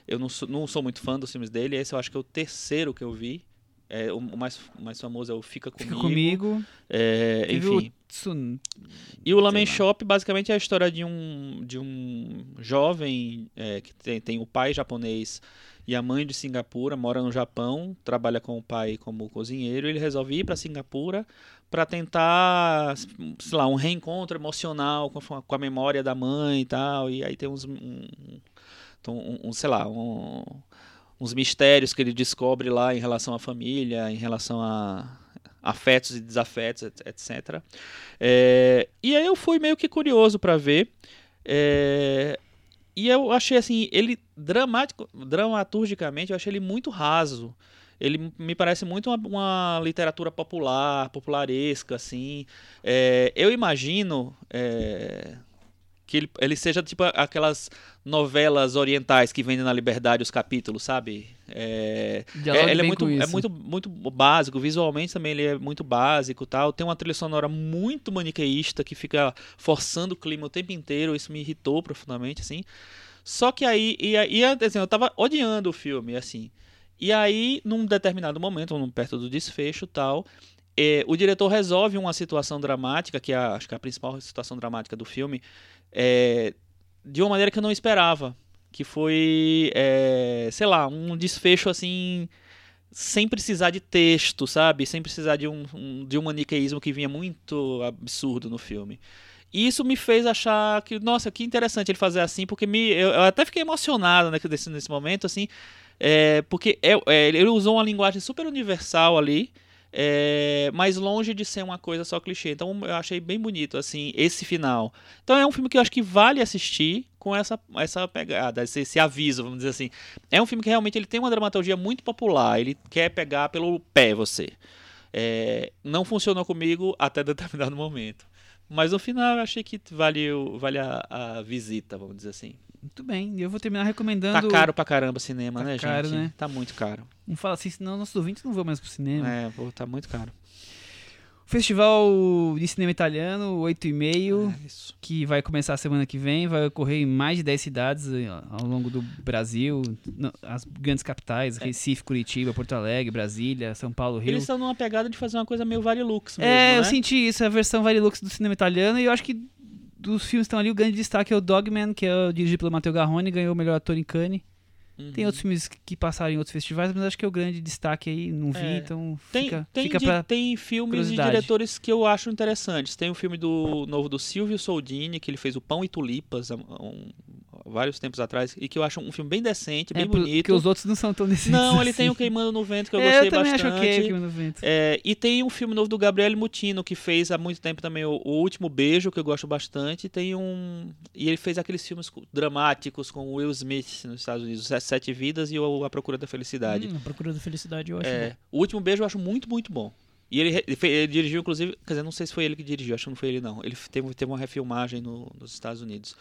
Eu não sou, não sou muito fã dos filmes dele, esse eu acho que é o terceiro que eu vi. É, o, mais, o mais famoso é o Fica Comigo. Fica comigo. É, enfim. o Tsun- E o Lamen. Shop basicamente é a história de um, de um jovem é, que tem, tem o pai japonês e a mãe de Singapura, mora no Japão, trabalha com o pai como cozinheiro, e ele resolve ir para Singapura para tentar, sei lá, um reencontro emocional com a, com a memória da mãe e tal, e aí tem uns, um, então, um- um, sei lá, um- uns mistérios que ele descobre lá em relação à família, em relação a afetos e desafetos, et- etc. É, e aí eu fui meio que curioso para ver. é, e eu achei assim, ele dramático, dramaturgicamente, eu achei ele muito raso. Ele me parece muito uma, uma literatura popular, popularesca, assim. É, eu imagino é, que ele, ele seja tipo aquelas novelas orientais que vendem na Liberdade os capítulos, sabe? É, é, ele é muito, é muito, muito básico, visualmente também ele é muito básico tal. Tem uma trilha sonora muito maniqueísta que fica forçando o clima o tempo inteiro, isso me irritou profundamente, assim. Só que aí, e aí assim, eu tava odiando o filme, assim. E aí, num determinado momento, perto do desfecho tal, eh, o diretor resolve uma situação dramática, que é a, acho que é a principal situação dramática do filme, eh, de uma maneira que eu não esperava. Que foi, eh, sei lá, um desfecho assim sem precisar de texto, sabe? Sem precisar de um, um- de um maniqueísmo que vinha muito absurdo no filme. E isso me fez achar que, nossa, que interessante ele fazer assim, porque me, eu, eu até fiquei emocionado né, nesse, nesse momento, assim, é, porque é, é, ele usou uma linguagem super universal ali, é, mas longe de ser uma coisa só clichê. Então eu achei bem bonito, assim, esse final. Então é um filme que eu acho que vale assistir com essa, essa pegada, esse, esse aviso, vamos dizer assim. É um filme que realmente ele tem uma dramaturgia muito popular, ele quer pegar pelo pé você. É, não funcionou comigo até determinado momento. Mas no final eu achei que vale, vale a, a visita, vamos dizer assim. Muito bem. E eu vou terminar recomendando. Tá caro pra caramba cinema, Tá né, caro, gente? né? Tá muito caro. Não fala assim, senão nossos ouvintes não vão mais pro cinema. É, pô, tá muito caro. O Festival de Cinema Italiano, 8 e meio, É que vai começar a semana que vem, vai ocorrer em mais de 10 cidades eh, ao longo do Brasil, as grandes capitais, Recife, Curitiba, Porto Alegre, Brasília, São Paulo, Rio. Eles estão numa pegada de fazer uma coisa meio Varilux mesmo, É, né? eu senti isso, a versão Varilux do cinema italiano, e eu acho que dos filmes que estão ali, o grande destaque é o Dogman, que é o- dirigido pelo Matteo Garrone, ganhou o melhor ator em Cannes. Uhum. Tem outros filmes que passaram em outros festivais, mas acho que é o grande destaque aí, não vi, É. então Tem, fica, tem, fica de- pra... tem filmes de diretores que eu acho interessantes. Tem o filme do novo do Silvio Soldini, que ele fez o Pão e Tulipas há, um- vários tempos atrás e que eu acho um filme bem decente, bem é, bonito. Porque os outros não são tão decentes Não, ele assim. tem o Queimando no Vento que eu É, gostei eu também bastante. acho ok Queimando no Vento. É, e tem um filme novo do Gabriel Mutino, que fez há muito tempo também o, o Último Beijo, que eu gosto bastante. Tem um. E ele fez aqueles filmes co- dramáticos com o Will Smith nos Estados Unidos, Sete Vidas e o A Procura da Felicidade. Hum, a Procura da Felicidade eu acho É, o Último Beijo eu acho muito, muito bom. E ele, ele dirigiu, inclusive, quer dizer, não sei se foi ele que dirigiu, acho que não foi ele não. Ele teve, teve uma refilmagem no- nos Estados Unidos.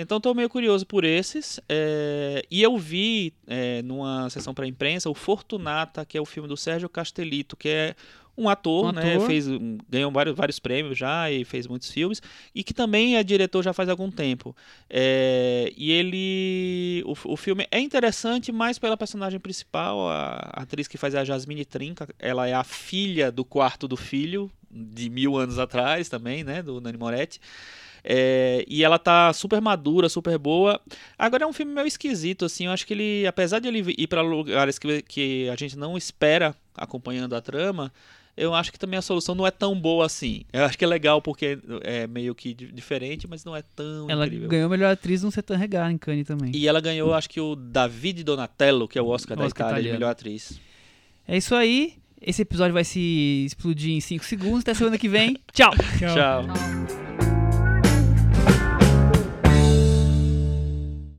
Então estou meio curioso por esses. é, e eu vi é, numa sessão para imprensa o Fortunata, que é o filme do Sérgio Castellito, que é um ator, Um né? ator. Fez, um- ganhou vários, vários prêmios já e fez muitos filmes. E que também é diretor já faz algum tempo. É, e ele. O, o filme é interessante mais pela personagem principal, a, a atriz que faz a Jasmine Trinca. Ela é a filha do quarto do filho, de mil anos atrás também, né? Do Nani Moretti. É, e ela tá super madura, super boa. Agora é um filme meio esquisito, assim. Eu acho que ele, apesar de ele ir para lugares que, que a gente não espera acompanhando a trama, eu acho que também a solução não é tão boa assim. Eu acho que é legal porque é meio que di- diferente, mas não é tão Ela incrível. ganhou melhor atriz no Setan Regar em Cannes também. E ela ganhou, acho que o David Donatello, que é o Oscar, da Oscar Itália de italiano. melhor atriz. É isso aí. Esse episódio vai se explodir em 5 segundos. Até semana que vem. Tchau! Tchau. Tchau. Tchau.